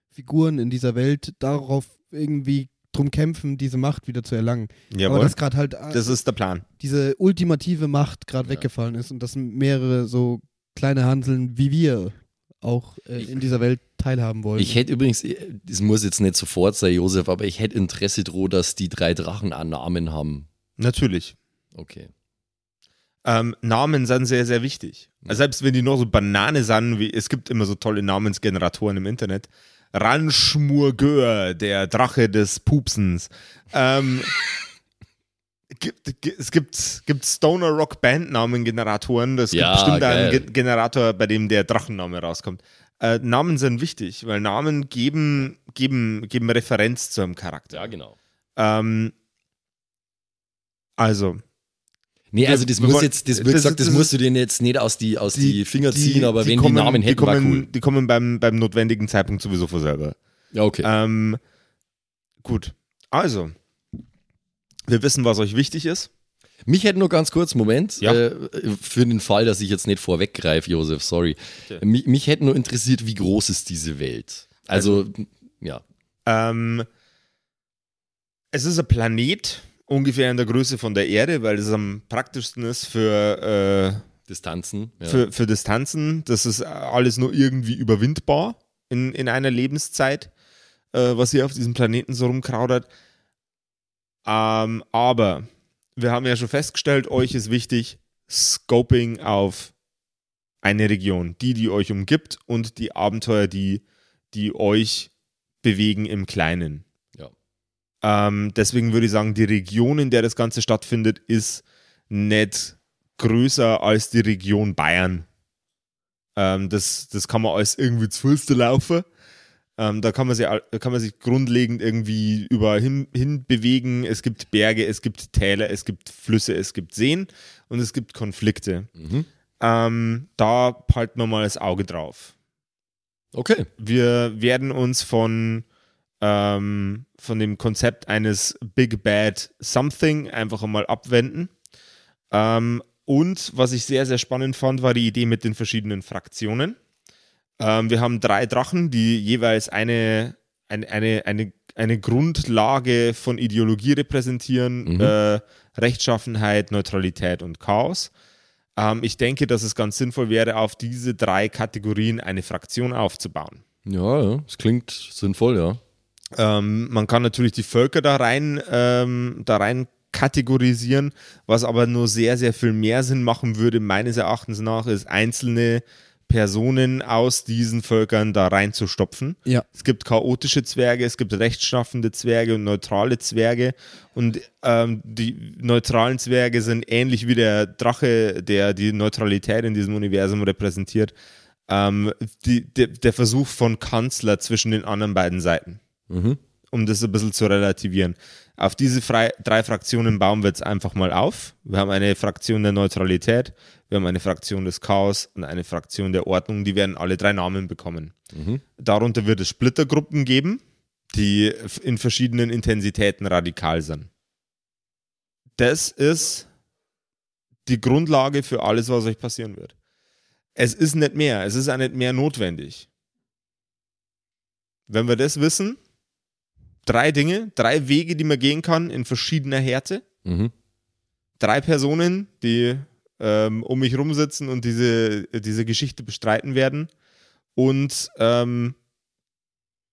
Figuren in dieser Welt darauf irgendwie drum kämpfen, diese Macht wieder zu erlangen. Aber Jawohl. dass gerade halt äh, Das ist der Plan. diese ultimative Macht gerade Ja. weggefallen ist und dass mehrere so kleine Hanseln wie wir auch äh, in dieser Welt teilhaben wollen. Ich hätte übrigens, äh, das muss jetzt nicht sofort sein, Josef, aber ich hätte Interesse dran, dass die drei Drachen einen Namen haben. Natürlich. Okay. Ähm, Namen sind sehr, sehr wichtig. Also selbst wenn die nur so Banane sind, wie es gibt immer so tolle Namensgeneratoren im Internet. Ranschmurgör, der Drache des Pupsens. Ähm, <laughs> gibt, gi- es gibt, gibt Stoner Rock Bandnamengeneratoren. Das gibt Ja, bestimmt geil. einen Ge Generator, bei dem der Drachenname rauskommt. Äh, Namen sind wichtig, weil Namen geben, geben, geben Referenz zu einem Charakter. Ja, genau. Ähm, also, Nee, also das muss jetzt, das, das- gesagt, das, das musst du dir jetzt nicht aus die, aus die, Finger ziehen, aber wenn kommen, die Namen hätten, die kommen, cool. Die kommen beim, beim notwendigen Zeitpunkt sowieso von selber. Ja, okay. Ähm, gut, also, wir wissen, was euch wichtig ist. Mich hätte nur ganz kurz, Moment, Ja. äh, für den Fall, dass ich jetzt nicht vorweggreife, Josef, sorry. Okay. Mich, mich hätte nur interessiert, wie groß ist diese Welt? Also, ja. Ähm, es ist ein Planet, ungefähr in der Größe von der Erde, weil es am praktischsten ist für, Distanzen. äh, Ja. für, für Distanzen. Das ist alles nur irgendwie überwindbar in, in einer Lebenszeit, äh, was hier auf diesem Planeten so rumkraudert. Ähm, aber wir haben ja schon festgestellt, euch ist wichtig, Scoping auf eine Region, die, die euch umgibt und die Abenteuer, die, die euch bewegen im Kleinen. Ja. Ähm, deswegen würde ich sagen, die Region, in der das Ganze stattfindet, ist nicht größer als die Region Bayern. Ähm, das, das kann man als irgendwie zu Fuß laufen. Ähm, da kann man, sich, kann man sich grundlegend irgendwie überall hin, hin bewegen. Es gibt Berge, es gibt Täler, es gibt Flüsse, es gibt Seen und es gibt Konflikte. Mhm. Ähm, da halten wir mal das Auge drauf. Okay. Wir werden uns von, ähm, von dem Konzept eines Big Bad Something einfach einmal abwenden. Ähm, und was ich sehr, sehr spannend fand, war die Idee mit den verschiedenen Fraktionen. Ähm, wir haben drei Drachen, die jeweils eine, eine, eine, eine, eine Grundlage von Ideologie repräsentieren: Mhm. äh, Rechtschaffenheit, Neutralität und Chaos. Ähm, ich denke, dass es ganz sinnvoll wäre, auf diese drei Kategorien eine Fraktion aufzubauen. Ja, ja, das klingt sinnvoll, ja. Ähm, man kann natürlich die Völker da rein, ähm, da rein kategorisieren, was aber nur sehr, sehr viel mehr Sinn machen würde, meines Erachtens nach, ist einzelne Personen aus diesen Völkern da reinzustopfen. Ja. Es gibt chaotische Zwerge, es gibt rechtschaffende Zwerge und neutrale Zwerge. Und ähm, die neutralen Zwerge sind ähnlich wie der Drache, der die Neutralität in diesem Universum repräsentiert. Ähm, die, der, der Versuch von Kanzler zwischen den anderen beiden Seiten Mhm. um das ein bisschen zu relativieren. Auf diese drei Fraktionen bauen wir jetzt einfach mal auf. Wir haben eine Fraktion der Neutralität, wir haben eine Fraktion des Chaos und eine Fraktion der Ordnung. Die werden alle drei Namen bekommen. Mhm. Darunter wird es Splittergruppen geben, die in verschiedenen Intensitäten radikal sind. Das ist die Grundlage für alles, was euch passieren wird. Es ist nicht mehr, es ist auch nicht mehr notwendig. Wenn wir das wissen, drei Dinge, drei Wege, die man gehen kann in verschiedener Härte, Mhm. drei Personen, die ähm, um mich rumsitzen und diese, diese Geschichte bestreiten werden und ähm,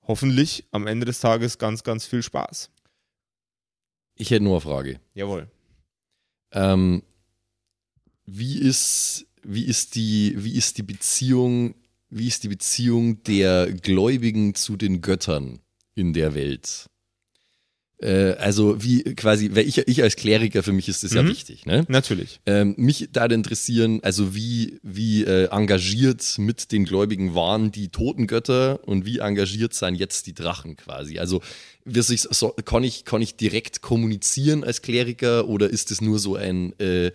hoffentlich am Ende des Tages ganz, ganz viel Spaß. Ich hätte nur eine Frage. Jawohl. Ähm, wie ist, wie ist die, wie ist die Beziehung, wie ist die Beziehung der Gläubigen zu den Göttern in der Welt? Äh, also wie quasi, weil ich, ich als Kleriker, für mich ist das ja Mhm. wichtig, ne? Natürlich. Ähm, mich da interessieren, also wie, wie äh, engagiert mit den Gläubigen waren die toten Götter und wie engagiert seien jetzt die Drachen quasi? Also sich, so, kann, ich, kann ich direkt kommunizieren als Kleriker oder ist es nur so ein äh,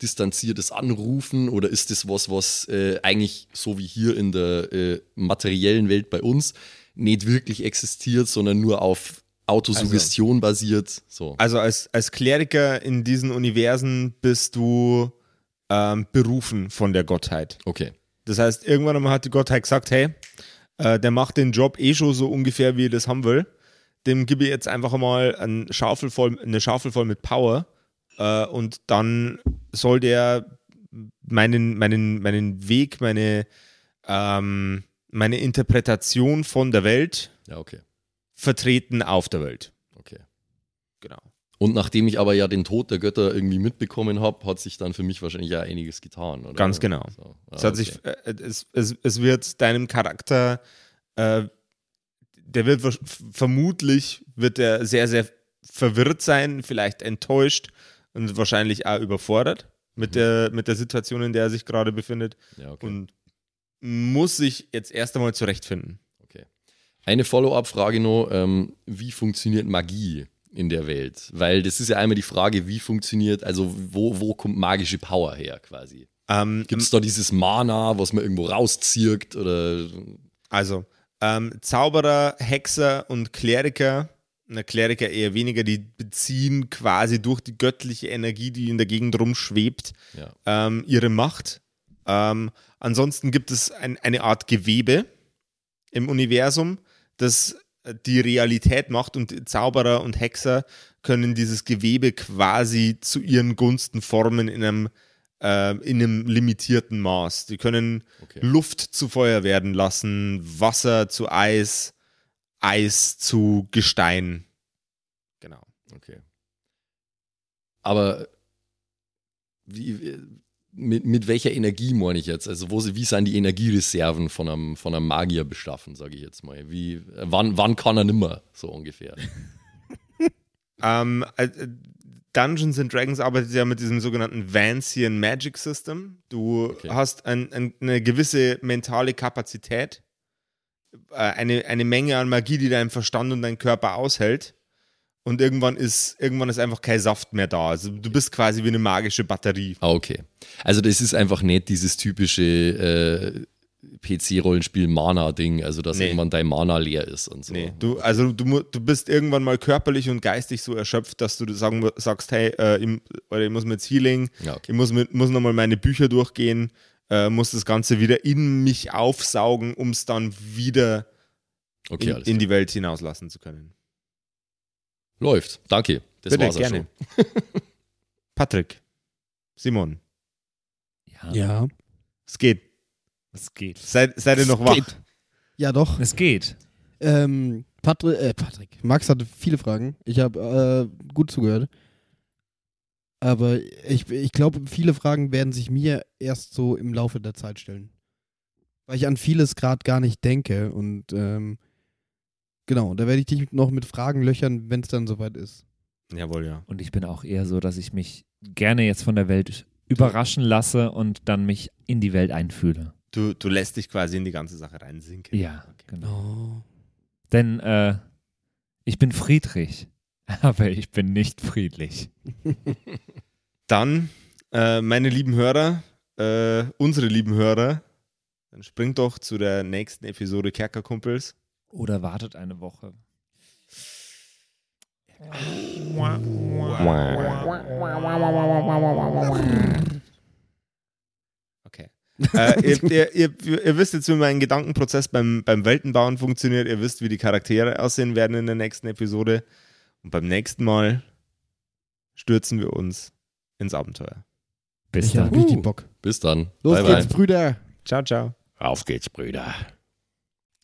distanziertes Anrufen oder ist es was, was äh, eigentlich so wie hier in der äh, materiellen Welt bei uns nicht wirklich existiert, sondern nur auf Autosuggestion basiert? So. Also als, als Kleriker in diesen Universen bist du ähm, berufen von der Gottheit. Okay. Das heißt, irgendwann einmal hat die Gottheit gesagt, hey, äh, der macht den Job eh schon so ungefähr, wie er das haben will. Dem gebe ich jetzt einfach mal eine Schaufel voll, eine Schaufel voll mit Power äh, und dann soll der meinen, meinen, meinen Weg, meine, ähm, meine Interpretation von der Welt Ja, okay. Vertreten auf der Welt. Okay. Genau. Und nachdem ich aber ja den Tod der Götter irgendwie mitbekommen habe, hat sich dann für mich wahrscheinlich ja einiges getan, oder? Ganz genau. So. Es, Ja, hat sich, okay. äh, es, es, es wird deinem Charakter, äh, der wird vermutlich, wird er sehr, sehr verwirrt sein, vielleicht enttäuscht und wahrscheinlich auch überfordert mit, der, mit der Situation, in der er sich gerade befindet ja, okay. und muss sich jetzt erst einmal zurechtfinden. Eine Follow-up-Frage noch: ähm, Wie funktioniert Magie in der Welt? Weil das ist ja einmal die Frage, wie funktioniert, also wo, wo kommt magische Power her quasi? Ähm, Gibt es da dieses Mana, was man irgendwo rauszirkt oder. Also, ähm, Zauberer, Hexer und Kleriker, na, Kleriker eher weniger, die beziehen quasi durch die göttliche Energie, die in der Gegend rumschwebt, Ja. ähm, ihre Macht. Ähm, ansonsten gibt es ein, eine Art Gewebe im Universum, das die Realität macht und Zauberer und Hexer können dieses Gewebe quasi zu ihren Gunsten formen in einem, äh, in einem limitierten Maß. Die können Okay. Luft zu Feuer werden lassen, Wasser zu Eis, Eis zu Gestein. Genau. Okay. Aber wie, mit, mit welcher Energie meine ich jetzt? Also wo, wie sind die Energiereserven von einem, von einem Magier beschaffen, sage ich jetzt mal? Wie, wann, wann kann er nimmer, so ungefähr? <laughs> Ähm, äh, äh, Dungeons and Dragons arbeitet ja mit diesem sogenannten Vancian Magic System. Du Okay. hast ein, ein, eine gewisse mentale Kapazität, äh, eine, eine Menge an Magie, die dein Verstand und dein Körper aushält. Und irgendwann ist, irgendwann ist einfach kein Saft mehr da. Also du bist quasi wie eine magische Batterie. Ah, okay. Also das ist einfach nicht dieses typische äh, PC-Rollenspiel-Mana-Ding, also dass Nee. irgendwann dein Mana leer ist und so. Nee, du, also du, du bist irgendwann mal körperlich und geistig so erschöpft, dass du sagen, sagst, hey, äh, ich, oder ich muss mit Healing, Ja, okay. ich muss, mit, muss nochmal meine Bücher durchgehen, äh, muss das Ganze wieder in mich aufsaugen, um es dann wieder Okay, in, in die Welt hinauslassen zu können. Läuft. Danke. Das Bitte, war's auch gerne. schon. <laughs> Patrick, Simon, Ja, Ja. es geht. es geht. Seid, seid ihr noch wach? Geht. Ja, doch. Es geht. Ähm, Patri äh, Patrick. Max hatte viele Fragen. Ich habe äh, gut zugehört. Aber ich, ich glaube, viele Fragen werden sich mir erst so im Laufe der Zeit stellen. Weil ich an vieles gerade gar nicht denke. Und ähm, genau, da werde ich dich noch mit Fragen löchern, wenn es dann soweit ist. Jawohl, ja. Und ich bin auch eher so, dass ich mich gerne jetzt von der Welt überraschen lasse und dann mich in die Welt einfühle. Du, du lässt dich quasi in die ganze Sache reinsinken. Ja, Okay. genau. Denn äh, ich bin friedlich, <laughs> aber ich bin nicht friedlich. Dann, äh, meine lieben Hörer, äh, unsere lieben Hörer, dann springt doch zu der nächsten Episode Kerkerkumpels. Oder wartet eine Woche. Okay. äh, ihr, ihr, ihr, ihr wisst jetzt, wie mein Gedankenprozess beim, beim Weltenbauen funktioniert. Ihr wisst, wie die Charaktere aussehen werden in der nächsten Episode. Und beim nächsten Mal stürzen wir uns ins Abenteuer. Bis ich dann. richtig Bock. Bis dann. Los bye, geht's, bye. Brüder. Ciao, ciao. Auf geht's, Brüder.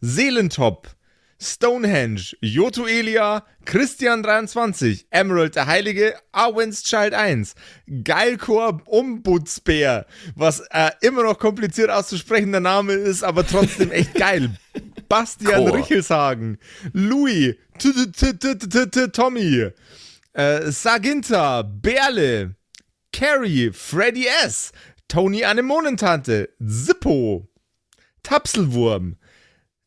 Seelentop, Stonehenge, Joto Elia, Christian23, Emerald der Heilige, Arwen's Child 1, Geilkor Ombudsbär, was äh, immer noch kompliziert auszusprechender Name ist, aber trotzdem echt <laughs> geil. Bastian Chor. Richelshagen, Louis, Tommy, äh, Saginta, Berle, Carrie, Freddy S., Tony Anemonentante, Zippo, Tapselwurm,